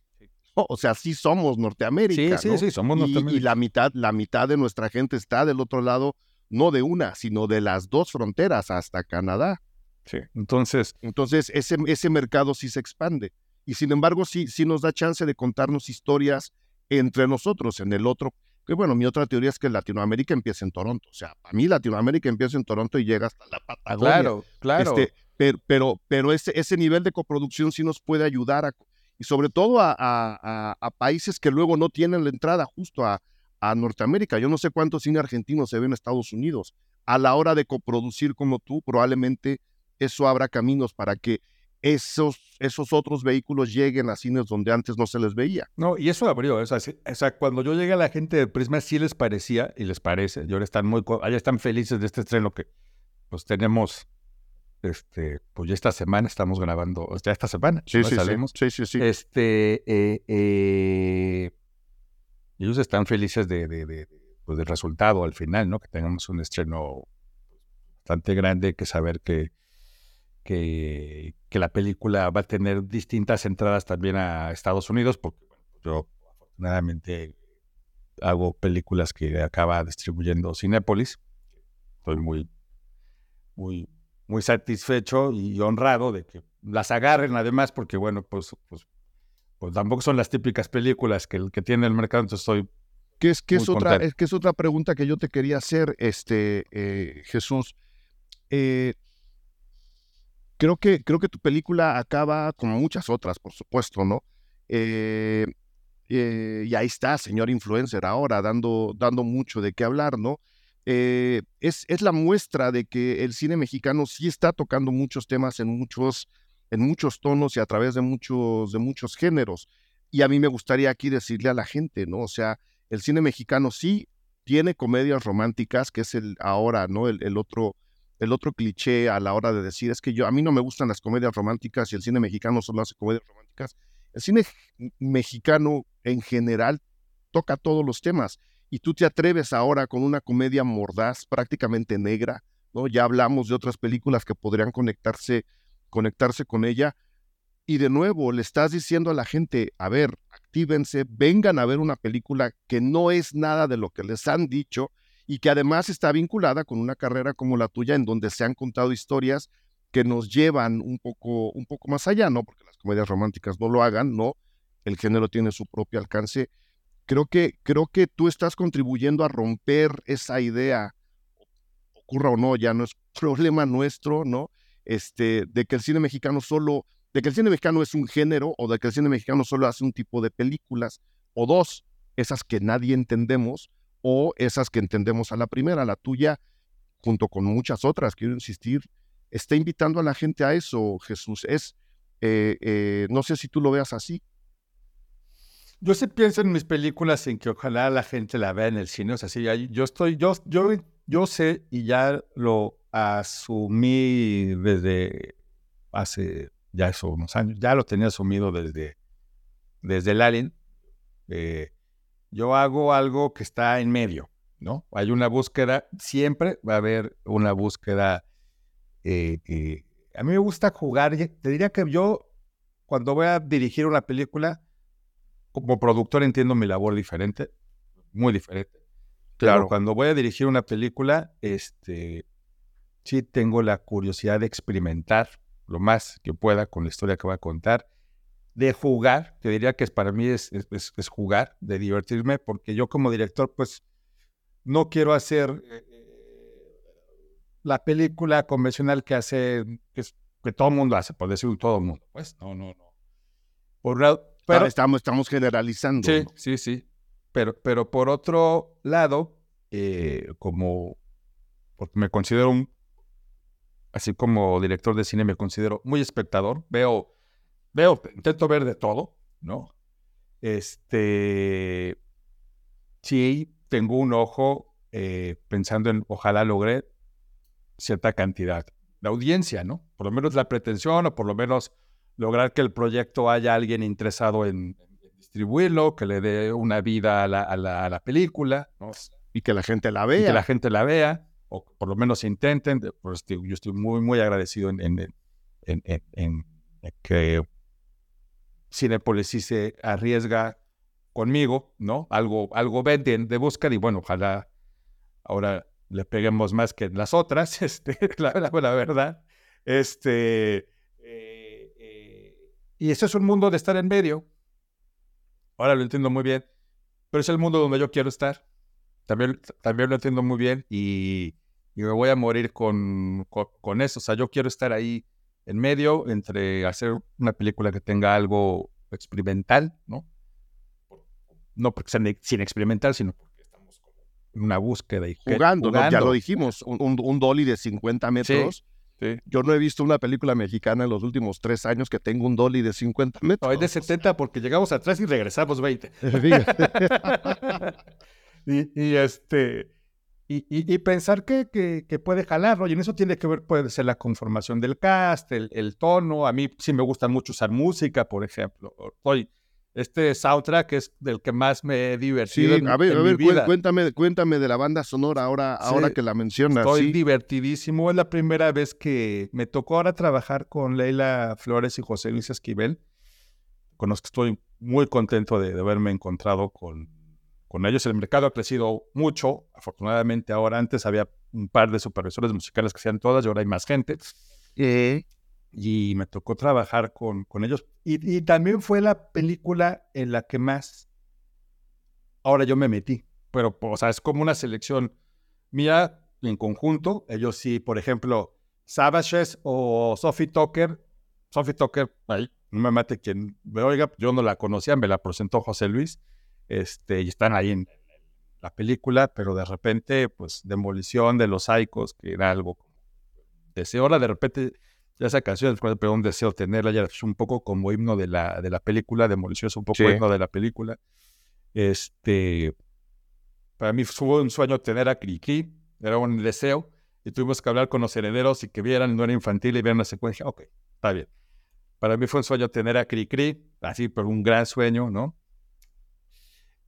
O sea, sí somos Norteamérica. Sí, sí, sí, somos Norteamérica. Y, la mitad, la mitad de nuestra gente está del otro lado, no de una, sino de las dos fronteras hasta Canadá. Sí. Entonces. Entonces, ese, ese mercado sí se expande y sin embargo sí, sí nos da chance de contarnos historias entre nosotros en el otro. Que bueno, mi otra teoría es que Latinoamérica empieza en Toronto. O sea, a mí Latinoamérica empieza en Toronto y llega hasta la Patagonia. Claro, claro. Este, pero, pero, pero ese, ese nivel de coproducción sí nos puede ayudar a, y sobre todo a, a, países que luego no tienen la entrada justo a, a Norteamérica. Yo no sé cuántos cine argentinos se ven en Estados Unidos. A la hora de coproducir como tú, probablemente eso abra caminos para que esos, esos otros vehículos lleguen a cines donde antes no se les veía. No, y eso abrió. O sea, cuando yo llegué a la gente de Prisma sí les parecía, y les parece, y ahora están muy, allá están felices de este estreno que pues tenemos, este, pues ya esta semana estamos grabando, ya esta semana. Sí, sí, sí, sí, sí, Este, eh, eh, ellos están felices de, de, de, pues, del resultado al final, ¿no? Que tengamos un estreno bastante grande, que saber que que, que, la película va a tener distintas entradas también a Estados Unidos, porque yo afortunadamente hago películas que acaba distribuyendo Cinépolis. Estoy muy, muy, muy satisfecho y honrado de que las agarren además, porque bueno, pues, pues, pues tampoco son las típicas películas que, que tiene el mercado, entonces estoy que es, que es otra, es que es otra pregunta que yo te quería hacer, este, eh, Jesús. Eh, creo que, creo que tu película acaba como muchas otras, por supuesto, ¿no? Eh, eh, y ahí está, señor influencer, ahora dando, dando mucho de qué hablar, ¿no? Eh, es, es, la muestra de que el cine mexicano sí está tocando muchos temas en muchos, en muchos tonos y a través de muchos, de muchos géneros. Y a mí me gustaría aquí decirle a la gente, ¿no? O sea, el cine mexicano sí tiene comedias románticas, que es el ahora, ¿no? El, el otro, el otro cliché a la hora de decir es que yo a mí no me gustan las comedias románticas y el cine mexicano solo hace comedias románticas. El cine mexicano en general toca todos los temas y tú te atreves ahora con una comedia mordaz, prácticamente negra, ¿no? Ya hablamos de otras películas que podrían conectarse conectarse con ella y de nuevo le estás diciendo a la gente, a ver, actívense, vengan a ver una película que no es nada de lo que les han dicho y que además está vinculada con una carrera como la tuya en donde se han contado historias que nos llevan un poco, un poco más allá, ¿no? Porque las comedias románticas no lo hagan, ¿no? El género tiene su propio alcance. Creo que, creo que tú estás contribuyendo a romper esa idea, ocurra o no, ya no es problema nuestro, ¿no? Este, de que el cine mexicano solo, de que el cine mexicano es un género o de que el cine mexicano solo hace un tipo de películas o dos, esas que nadie entendemos, o esas que entendemos a la primera, la tuya, junto con muchas otras, quiero insistir, está invitando a la gente a eso, Jesús. Es, eh, eh, no sé si tú lo veas así. Yo sí pienso en mis películas en que ojalá la gente la vea en el cine. O sea, sí, yo estoy, yo, yo, yo sé y ya lo asumí desde hace ya eso unos años, ya lo tenía asumido desde, desde el Alien. Eh, yo hago algo que está en medio, ¿no? Hay una búsqueda, siempre va a haber una búsqueda. Eh, eh, a mí me gusta jugar, te diría que yo cuando voy a dirigir una película, como productor entiendo mi labor diferente, muy diferente. Claro. cuando voy a dirigir una película, este, sí tengo la curiosidad de experimentar lo más que pueda con la historia que voy a contar, de jugar, te diría que para mí es, es, jugar, de divertirme, porque yo como director, pues, no quiero hacer eh, la película convencional que hace, que, que todo el mundo hace, por decirlo todo el mundo. Pues, no, no, no. Por pero, estamos, estamos generalizando. Sí, sí, sí. Pero, pero por otro lado, eh, como porque me considero un, así como director de cine, me considero muy espectador. Veo, veo, intento ver de todo, ¿no? Este, sí, tengo un ojo eh, pensando en, ojalá logre cierta cantidad de audiencia, ¿no? Por lo menos la pretensión o por lo menos lograr que el proyecto haya alguien interesado en, distribuirlo, que le dé una vida a la, a la, película, ¿no? Y que la gente la vea. que la gente la vea, o por lo menos intenten. Pues, yo estoy muy, muy agradecido en, en, en, que Cinepolis sí se arriesga conmigo, ¿no? Algo, algo venden de búsqueda y bueno, ojalá ahora le peguemos más que las otras, este, la, la verdad. Este, y ese es un mundo de estar en medio. Ahora lo entiendo muy bien. Pero es el mundo donde yo quiero estar. También, también lo entiendo muy bien y, me voy a morir con, con, eso. O sea, yo quiero estar ahí en medio entre hacer una película que tenga algo experimental, ¿no? No porque sea sin experimental, sino porque estamos como en una búsqueda y jugando, ya lo dijimos, un, un, dolly de 50 metros. Yo no he visto una película mexicana en los últimos tres años que tenga un dolly de 50 metros. No, hay de 70 porque llegamos atrás y regresamos 20. y, este... Y, pensar que, que, puede jalarlo, y en eso tiene que ver, puede ser la conformación del cast, el, el tono. A mí sí me gusta mucho usar música, por ejemplo. Hoy, este soundtrack es del que más me he divertido. Sí, a ver, a ver, Cuéntame, cuéntame de la banda sonora ahora, ahora que la mencionas. Estoy divertidísimo. Es la primera vez que me tocó ahora trabajar con Leila Flores y José Luis Esquivel, con los que estoy muy contento de, haberme encontrado con, con ellos. El mercado ha crecido mucho. Afortunadamente, ahora antes había un par de supervisores musicales que hacían todas y ahora hay más gente. Eh, y me tocó trabajar con, con ellos. Y, también fue la película en la que más ahora yo me metí. Pero, o sea, es como una selección mía en conjunto. Ellos sí, por ejemplo, Savages o Sophie Tucker. Sophie Tucker, ahí, no me mate quien me oiga, yo no la conocía, me la presentó José Luis. Este, y están ahí en la película, pero de repente, pues, Demolición de los Saicos, que era algo deseo. Ahora de repente ya esa canción, pero un deseo tenerla, ya es un poco como himno de la, de la película, Demolición es un poco himno de la película. Este, para mí fue un sueño tener a Cricri, era un deseo, y tuvimos que hablar con los herederos y que vieran, no era infantil, y vieran la secuencia, ok, está bien. Para mí fue un sueño tener a Cricri, así, pero un gran sueño, ¿no?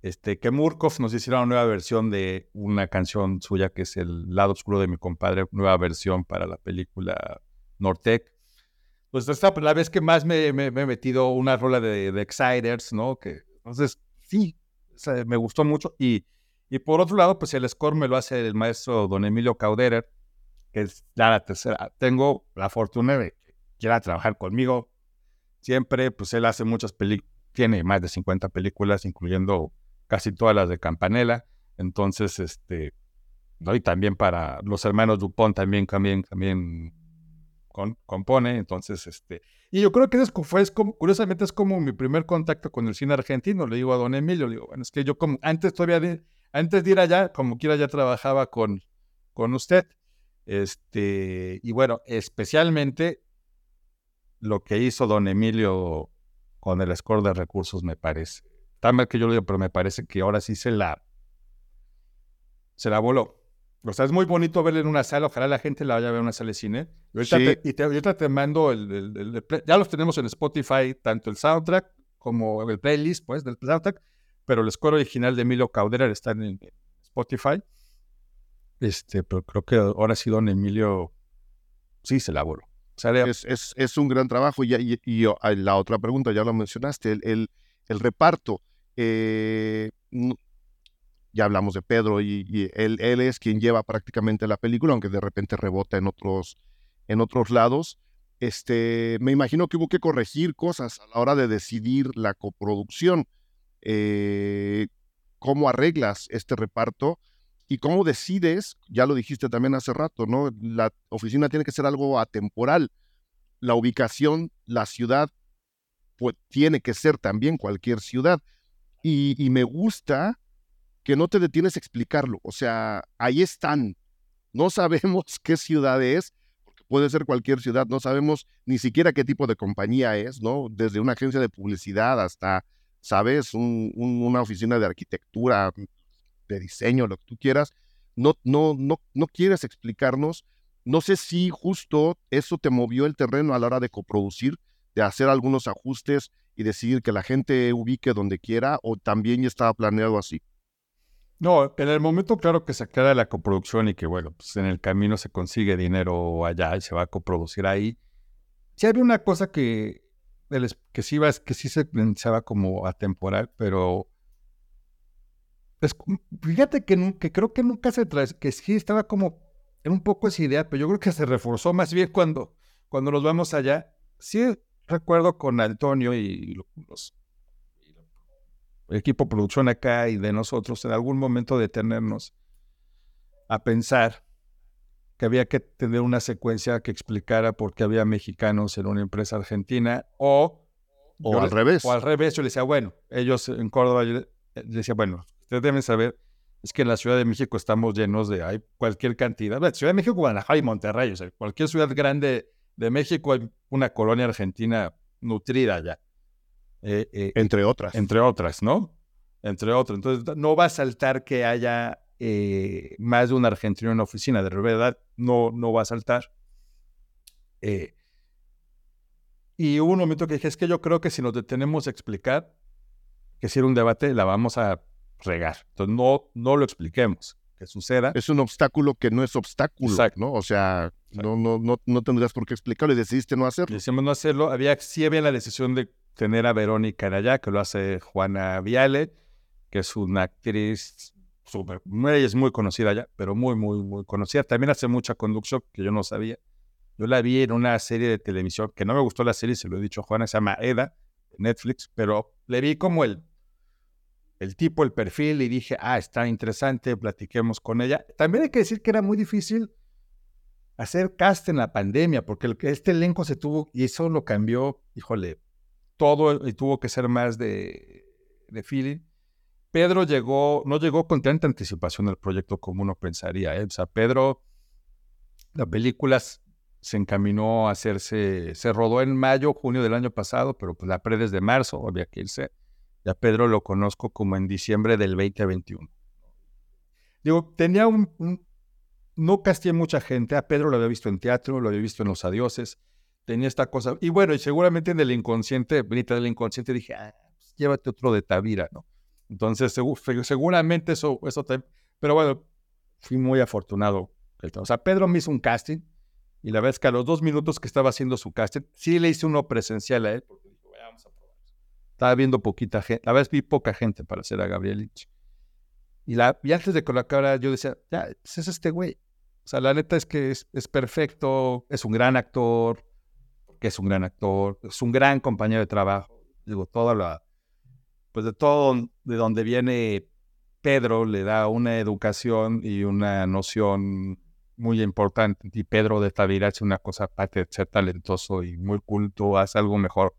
Este, que Murkoff nos hiciera una nueva versión de una canción suya que es El lado oscuro de mi compadre, nueva versión para la película Nortec. Pues esta la vez que más me, he metido una rola de, de, ¿no? Que, entonces, sí, me gustó mucho. Y, y por otro lado, pues el score me lo hace el maestro don Emilio Cauderer, que es la tercera. Tengo la fortuna de que quiera trabajar conmigo. Siempre, pues él hace muchas películas, tiene más de 50 películas, incluyendo casi todas las de Campanella. Entonces, este, y también para los hermanos Dupont también, también, también compone, entonces, este, y yo creo que es, fue, es como, curiosamente es como mi primer contacto con el cine argentino, le digo a don Emilio, le digo, bueno, es que yo como, antes todavía, de, antes de ir allá, como quiera ya trabajaba con, con usted, este, y bueno, especialmente lo que hizo don Emilio con el score de recursos me parece, está mal que yo lo digo, pero me parece que ahora sí se la, se la voló, O sea, es muy bonito verla en una sala. Ojalá la gente la vaya a ver en una sala de cine. Y ahorita, Sí. te, y te- ahorita te mando el, el- el- el play- Ya los tenemos en Spotify, tanto el soundtrack como el playlist, pues, del soundtrack. Pero el score original de Emilio Caudera está en Spotify. Este, pero creo que ahora sí don Emilio sí se la voló. Es, es- es un gran trabajo. Y, y- y, ah, la otra pregunta, ya lo mencionaste, el- el reparto. Eh, ya hablamos de Pedro y, él es quien lleva prácticamente la película, aunque de repente rebota en otros, en otros lados. Este, me imagino que hubo que corregir cosas a la hora de decidir la coproducción. Eh, ¿Cómo arreglas este reparto? ¿Y cómo decides? Ya lo dijiste también hace rato, ¿no? La oficina tiene que ser algo atemporal. La ubicación, la ciudad, pues tiene que ser también cualquier ciudad. Y, me gusta que no te detienes a explicarlo. O sea, ahí están. No sabemos qué ciudad es, porque puede ser cualquier ciudad. No sabemos ni siquiera qué tipo de compañía es, ¿no? Desde una agencia de publicidad hasta, ¿sabes? Un- un- una oficina de arquitectura, de diseño, lo que tú quieras. No, no, no, no quieres explicarnos. No sé si justo eso te movió el terreno a la hora de coproducir, de hacer algunos ajustes y decidir que la gente ubique donde quiera, o también ya estaba planeado así. No, en el momento claro que se aclara la coproducción y que bueno, pues en el camino se consigue dinero allá y se va a coproducir ahí. Sí había una cosa que, que sí, iba, que sí se pensaba como atemporal, pero es cu- fíjate que, que creo que nunca se trae, que sí estaba como en un poco esa idea, pero yo creo que se reforzó más bien cuando, cuando nos vamos allá. Sí recuerdo con Antonio y lo- los el equipo producción acá y de nosotros en algún momento detenernos a pensar que había que tener una secuencia que explicara por qué había mexicanos en una empresa argentina o, O al revés. o al revés. Yo le decía, bueno, ellos en Córdoba, yo le le decía, bueno, ustedes deben saber, es que en la Ciudad de México estamos llenos de, hay cualquier cantidad, Ciudad de México, Guadalajara y Monterrey, o sea, cualquier ciudad grande de México hay una colonia argentina nutrida ya. Eh, eh, Entre otras. entre otras, ¿no? Entre otras. Entonces, no va a saltar que haya eh, más de un argentino en la oficina, de verdad, no, no va a saltar. Y hubo un momento que dije, es que yo creo que si nos detenemos a explicar, que si era un debate, la vamos a regar. Entonces, no, no lo expliquemos. Que suceda. Es un obstáculo que no es obstáculo, Exacto. ¿no? O sea, no, no, no, no tendrías por qué explicarlo y decidiste no hacerlo. Decimos no hacerlo. Había, sí había la decisión de tener a Verónica en allá, que lo hace Juana Viale, que es una actriz súper, ella es muy conocida allá, pero muy, muy, muy conocida. También hace mucha conducción que yo no sabía. Yo la vi en una serie de televisión, que no me gustó la serie, se lo he dicho a Juana, se llama Eda, Netflix, pero le vi como el, el tipo, el perfil, y dije, ah, está interesante, platiquemos con ella. También hay que decir que era muy difícil hacer cast en la pandemia, porque este elenco se tuvo, y eso lo cambió, híjole, todo, y tuvo que ser más de, de feeling. Pedro llegó, no llegó con tanta anticipación al proyecto como uno pensaría. ¿eh? O sea, Pedro, la película se encaminó a hacerse, se rodó en mayo, junio del año pasado, pero pues la pre desde marzo, había que irse. Ya Pedro lo conozco como en diciembre del 2021. Digo, tenía un- no casté mucha gente. A Pedro lo había visto en teatro, lo había visto en Los Adioses. Tenía esta cosa. Y bueno, y seguramente en el inconsciente, Benita del inconsciente, dije, ah, pues, llévate otro de Tavira, ¿no? Entonces, seguramente eso, eso. Pero bueno, fui muy afortunado. O sea, Pedro me hizo un casting y la verdad es que a los dos minutos que estaba haciendo su casting, sí le hice uno presencial a él porque "Bueno, vamos a probar. Estaba viendo poquita gente. La que vi poca gente para hacer a Gabriel. Y, la, y antes de acabara, yo decía, ya, pues es este güey. O sea, la neta es que es, es perfecto, es un gran actor, que es un gran actor, es un gran compañero de trabajo. Digo, toda la, pues de todo de donde viene Pedro le da una educación y una noción muy importante. Y Pedro de Tavira hace una cosa aparte de ser talentoso y muy culto, hace algo mejor.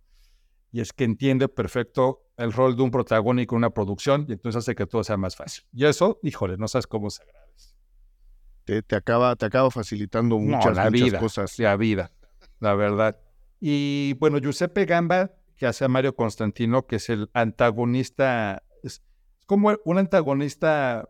Y es que entiende perfecto el rol de un protagónico en una producción y entonces hace que todo sea más fácil. Y eso, híjole, no sabes cómo se agradece. Te, te acaba, te acaba facilitando muchas, no, la muchas vida, cosas. La vida, la verdad. Y bueno, Giuseppe Gamba, que hace a Mario Constantino, que es el antagonista, es como un antagonista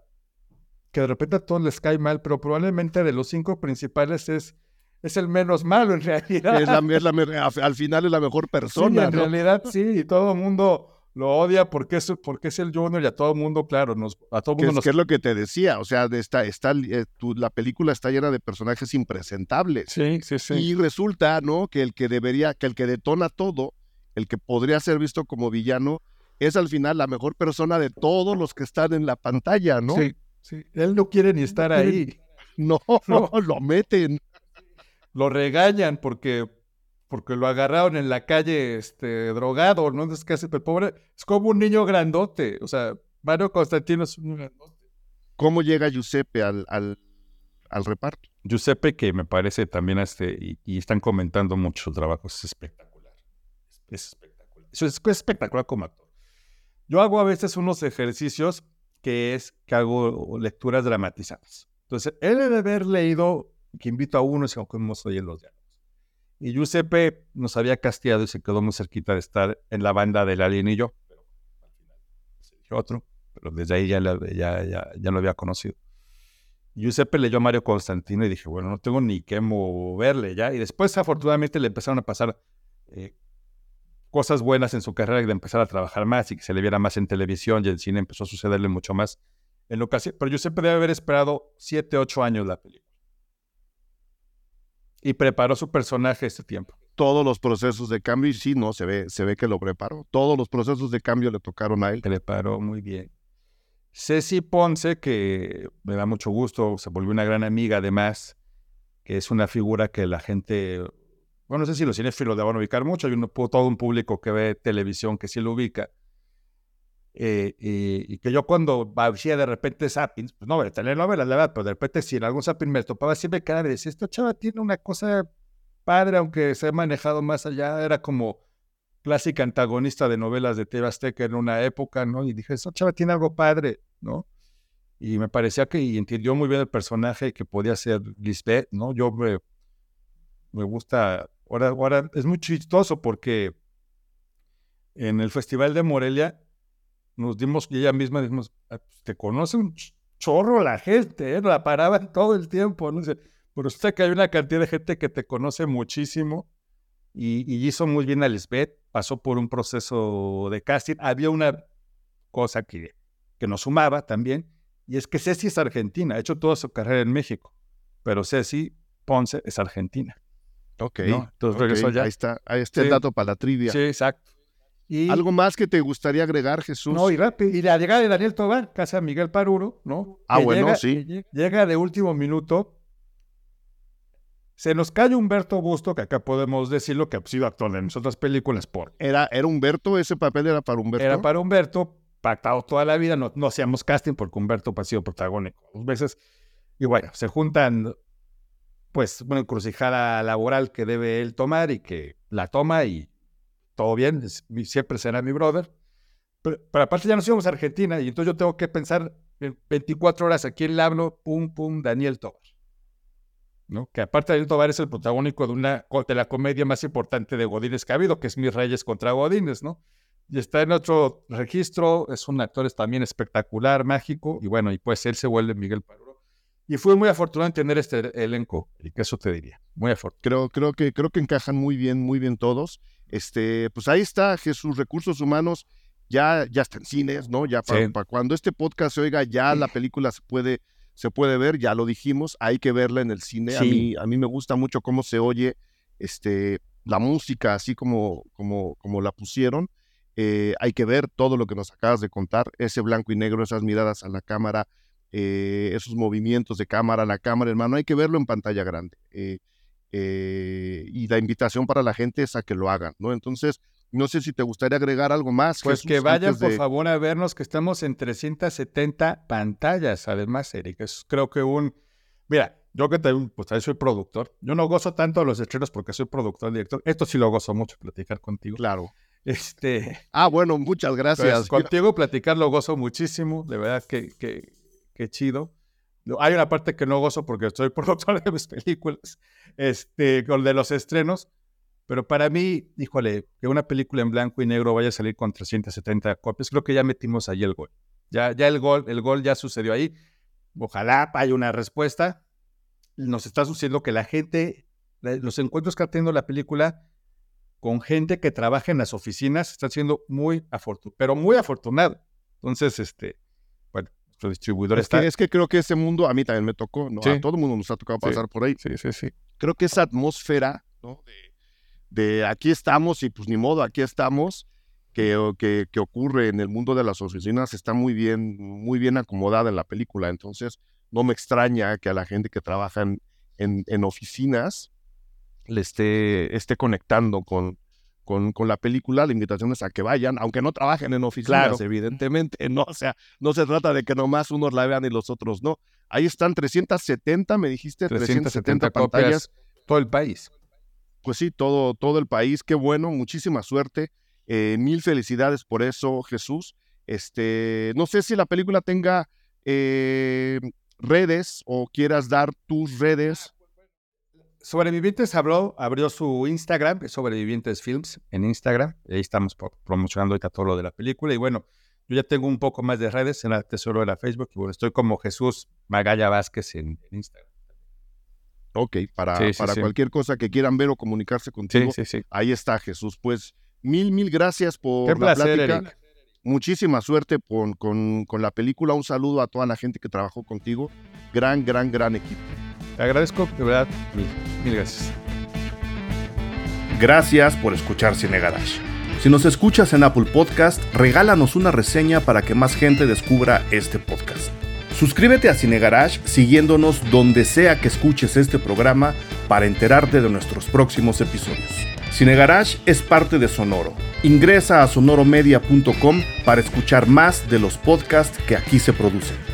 que de repente a todos les cae mal, pero probablemente de los cinco principales es, es el menos malo en realidad. Es la, es la, al final es la mejor persona. Sí, en realidad sí, y todo el mundo lo odia porque es, porque es el Junior y a todo el mundo, claro, nos, a todo mundo es, nos... es lo que te decía, o sea, está, está, eh, tu, la película está llena de personajes impresentables. Sí, sí, sí. Y resulta, ¿no? Que el que debería, que el que detona todo, el que podría ser visto como villano, es al final la mejor persona de todos los que están en la pantalla, ¿no? Sí, sí. Él no quiere ni estar ahí. No, no, lo meten. Lo regañan porque porque lo agarraron en la calle este, drogado, ¿no? Es casi el pobre, es como un niño grandote, o sea, Mario Constantino es un niño grandote. ¿Cómo llega Giuseppe al, al, al reparto? Giuseppe, que me parece también, este, y, y están comentando mucho su trabajo, es espectacular. Es, espectacular. Es, es espectacular como actor. Yo hago a veces unos ejercicios que es que hago lecturas dramatizadas. Entonces, él debe haber leído, que invito a uno, si hemos oído los diálogos. Y Giuseppe nos había casteado y se quedó muy cerquita de estar en la banda del Alien y yo. Se otro, pero desde ahí ya, ya, ya, ya lo había conocido. Giuseppe leyó a Mario Constantino y dije, bueno, no tengo ni qué moverle ya. Y después, afortunadamente, le empezaron a pasar eh, cosas buenas en su carrera y de empezar a trabajar más y que se le viera más en televisión y en cine empezó a sucederle mucho más en ocasión. Pero Giuseppe debe haber esperado 7, 8 años la película y preparó su personaje este tiempo. Todos los procesos de cambio, y sí, no, se ve, se ve que lo preparó. Todos los procesos de cambio le tocaron a él. Preparó muy bien. Ceci Ponce, que me da mucho gusto, se volvió una gran amiga además, que es una figura que la gente, bueno, no sé si los cinéfilos la van a ubicar mucho, hay un, todo un público que ve televisión que sí lo ubica, eh, y, y, que yo cuando hacía de repente zappings, pues no, telenovelas, la verdad, pero de repente si en algún zapping me topaba, siempre cara de decir, esta chava tiene una cosa padre, aunque se ha manejado más allá, era como clásica antagonista de novelas de TV Azteca en una época, ¿no? Y dije, esta chava tiene algo padre, ¿no? Y me parecía que y entendió muy bien el personaje que podía ser Lisbeth, ¿no? Yo me, me gusta, ahora, ahora es muy chistoso porque en el Festival de Morelia nos dimos, y ella misma dijimos, ah, pues, te conoce un chorro la gente, ¿eh? la paraban todo el tiempo, no pero usted que hay una cantidad de gente que te conoce muchísimo y, y hizo muy bien a Lisbeth, pasó por un proceso de casting, había una cosa que, que nos sumaba también, y es que Ceci es argentina, ha hecho toda su carrera en México, pero Ceci Ponce es argentina. Ok, ¿no? entonces okay. regresó allá. Ahí está, ahí está sí. el dato para la trivia. Sí, exacto. Y, ¿Algo más que te gustaría agregar, Jesús? No, y rápido. Y la llegada de Daniel Tobar, casa Miguel Paruro, ¿no? Ah, que bueno, llega, sí. Llega de último minuto. Se nos cae Humberto Busto, que acá podemos decirlo que ha sido actor en otras películas por. ¿Era, ¿Era Humberto? ¿Ese papel era para Humberto? Era para Humberto, pactado toda la vida. No, no hacíamos casting porque Humberto ha sido protagónico dos veces. Y bueno, se juntan, pues, una encrucijada laboral que debe él tomar y que la toma y todo bien, siempre será mi brother. Pero, pero, aparte ya nos íbamos a Argentina y entonces yo tengo que pensar en 24 horas a quién le hablo, pum, pum, Daniel Tobar. ¿No? Que aparte Daniel Tobar es el protagónico de, una, de la comedia más importante de Godínez que ha habido, que es Mis Reyes contra Godínez, ¿no? Y está en otro registro, es un actor también espectacular, mágico, y bueno, y pues él se vuelve Miguel Paruro. Y fui muy afortunado en tener este elenco, y que eso te diría, muy afortunado. Creo, creo, que, creo que encajan muy bien, muy bien todos. Este, pues ahí está, Jesús, Recursos Humanos, ya, ya está en cines, ¿no? Ya para, sí. para cuando este podcast se oiga, ya la película se puede, se puede ver, ya lo dijimos, hay que verla en el cine. Sí. A, mí, a mí me gusta mucho cómo se oye este, la música, así como, como, como la pusieron. Eh, hay que ver todo lo que nos acabas de contar, ese blanco y negro, esas miradas a la cámara, eh, esos movimientos de cámara la cámara, hermano, hay que verlo en pantalla grande. Eh, eh, y la invitación para la gente es a que lo hagan, ¿no? Entonces, no sé si te gustaría agregar algo más. Pues Jesús, que vayan, por de... favor, a vernos, que estamos en 370 pantallas, además, Eric. Es creo que un... Mira, yo que también, pues, también soy productor, yo no gozo tanto los estrenos porque soy productor, director. Esto sí lo gozo mucho, platicar contigo. Claro. Este... Ah, bueno, muchas gracias. Pues, contigo platicar lo gozo muchísimo, de verdad que, que, que chido. Hay una parte que no gozo porque soy productor de mis películas, este, con de los estrenos, pero para mí, híjole, que una película en blanco y negro vaya a salir con 370 copias, creo que ya metimos ahí el gol. Ya, ya el gol, el gol ya sucedió ahí. ojalá haya una respuesta. Nos está sucediendo que la gente, los encuentros que ha tenido la película con gente que trabaja en las oficinas están siendo muy afortunados, pero muy afortunados. Entonces, este, nuestro distribuidor es está... Que, es que creo que ese mundo a mí también me tocó, ¿no? A todo el mundo nos ha tocado pasar por ahí. Sí, sí, sí. Creo que esa atmósfera, ¿no? De, aquí estamos y pues ni modo, aquí estamos, que, que, que, ocurre en el mundo de las oficinas está muy bien, muy bien acomodada en la película. Entonces, no me extraña que a la gente que trabaja en, en, en oficinas le esté, esté conectando con, con, con, la película, la invitación es a que vayan, aunque no trabajen en oficinas, evidentemente, no, o sea, no se trata de que nomás unos la vean y los otros no. Ahí están 370, me dijiste, 370, pantallas. Todo el país. Pues sí, todo, todo el país, qué bueno, muchísima suerte, eh, mil felicidades por eso, Jesús. Este, no sé si la película tenga eh, redes o quieras dar tus redes. Sobrevivientes habló, abrió su Instagram, Sobrevivientes Films, en Instagram. ahí estamos promocionando ahorita todo lo de la película. Y bueno, yo ya tengo un poco más de redes en la Tesoro de la Facebook. Y bueno, estoy como Jesús Magalla Vázquez en, Instagram. Ok, para, para cualquier cosa que quieran ver o comunicarse contigo, ahí está Jesús. Pues mil, mil gracias por Qué la placer, plática. Muchísima suerte con, con, con la película. Un saludo a toda la gente que trabajó contigo. Gran, gran, gran equipo. Te agradezco, de verdad, mil, mil gracias. Gracias por escuchar Cine Garage. Si nos escuchas en Apple Podcast, regálanos una reseña para que más gente descubra este podcast. Suscríbete a Cine Garage siguiéndonos donde sea que escuches este programa para enterarte de nuestros próximos episodios. Cine Garage es parte de Sonoro. Ingresa a sonoromedia.com para escuchar más de los podcasts que aquí se producen.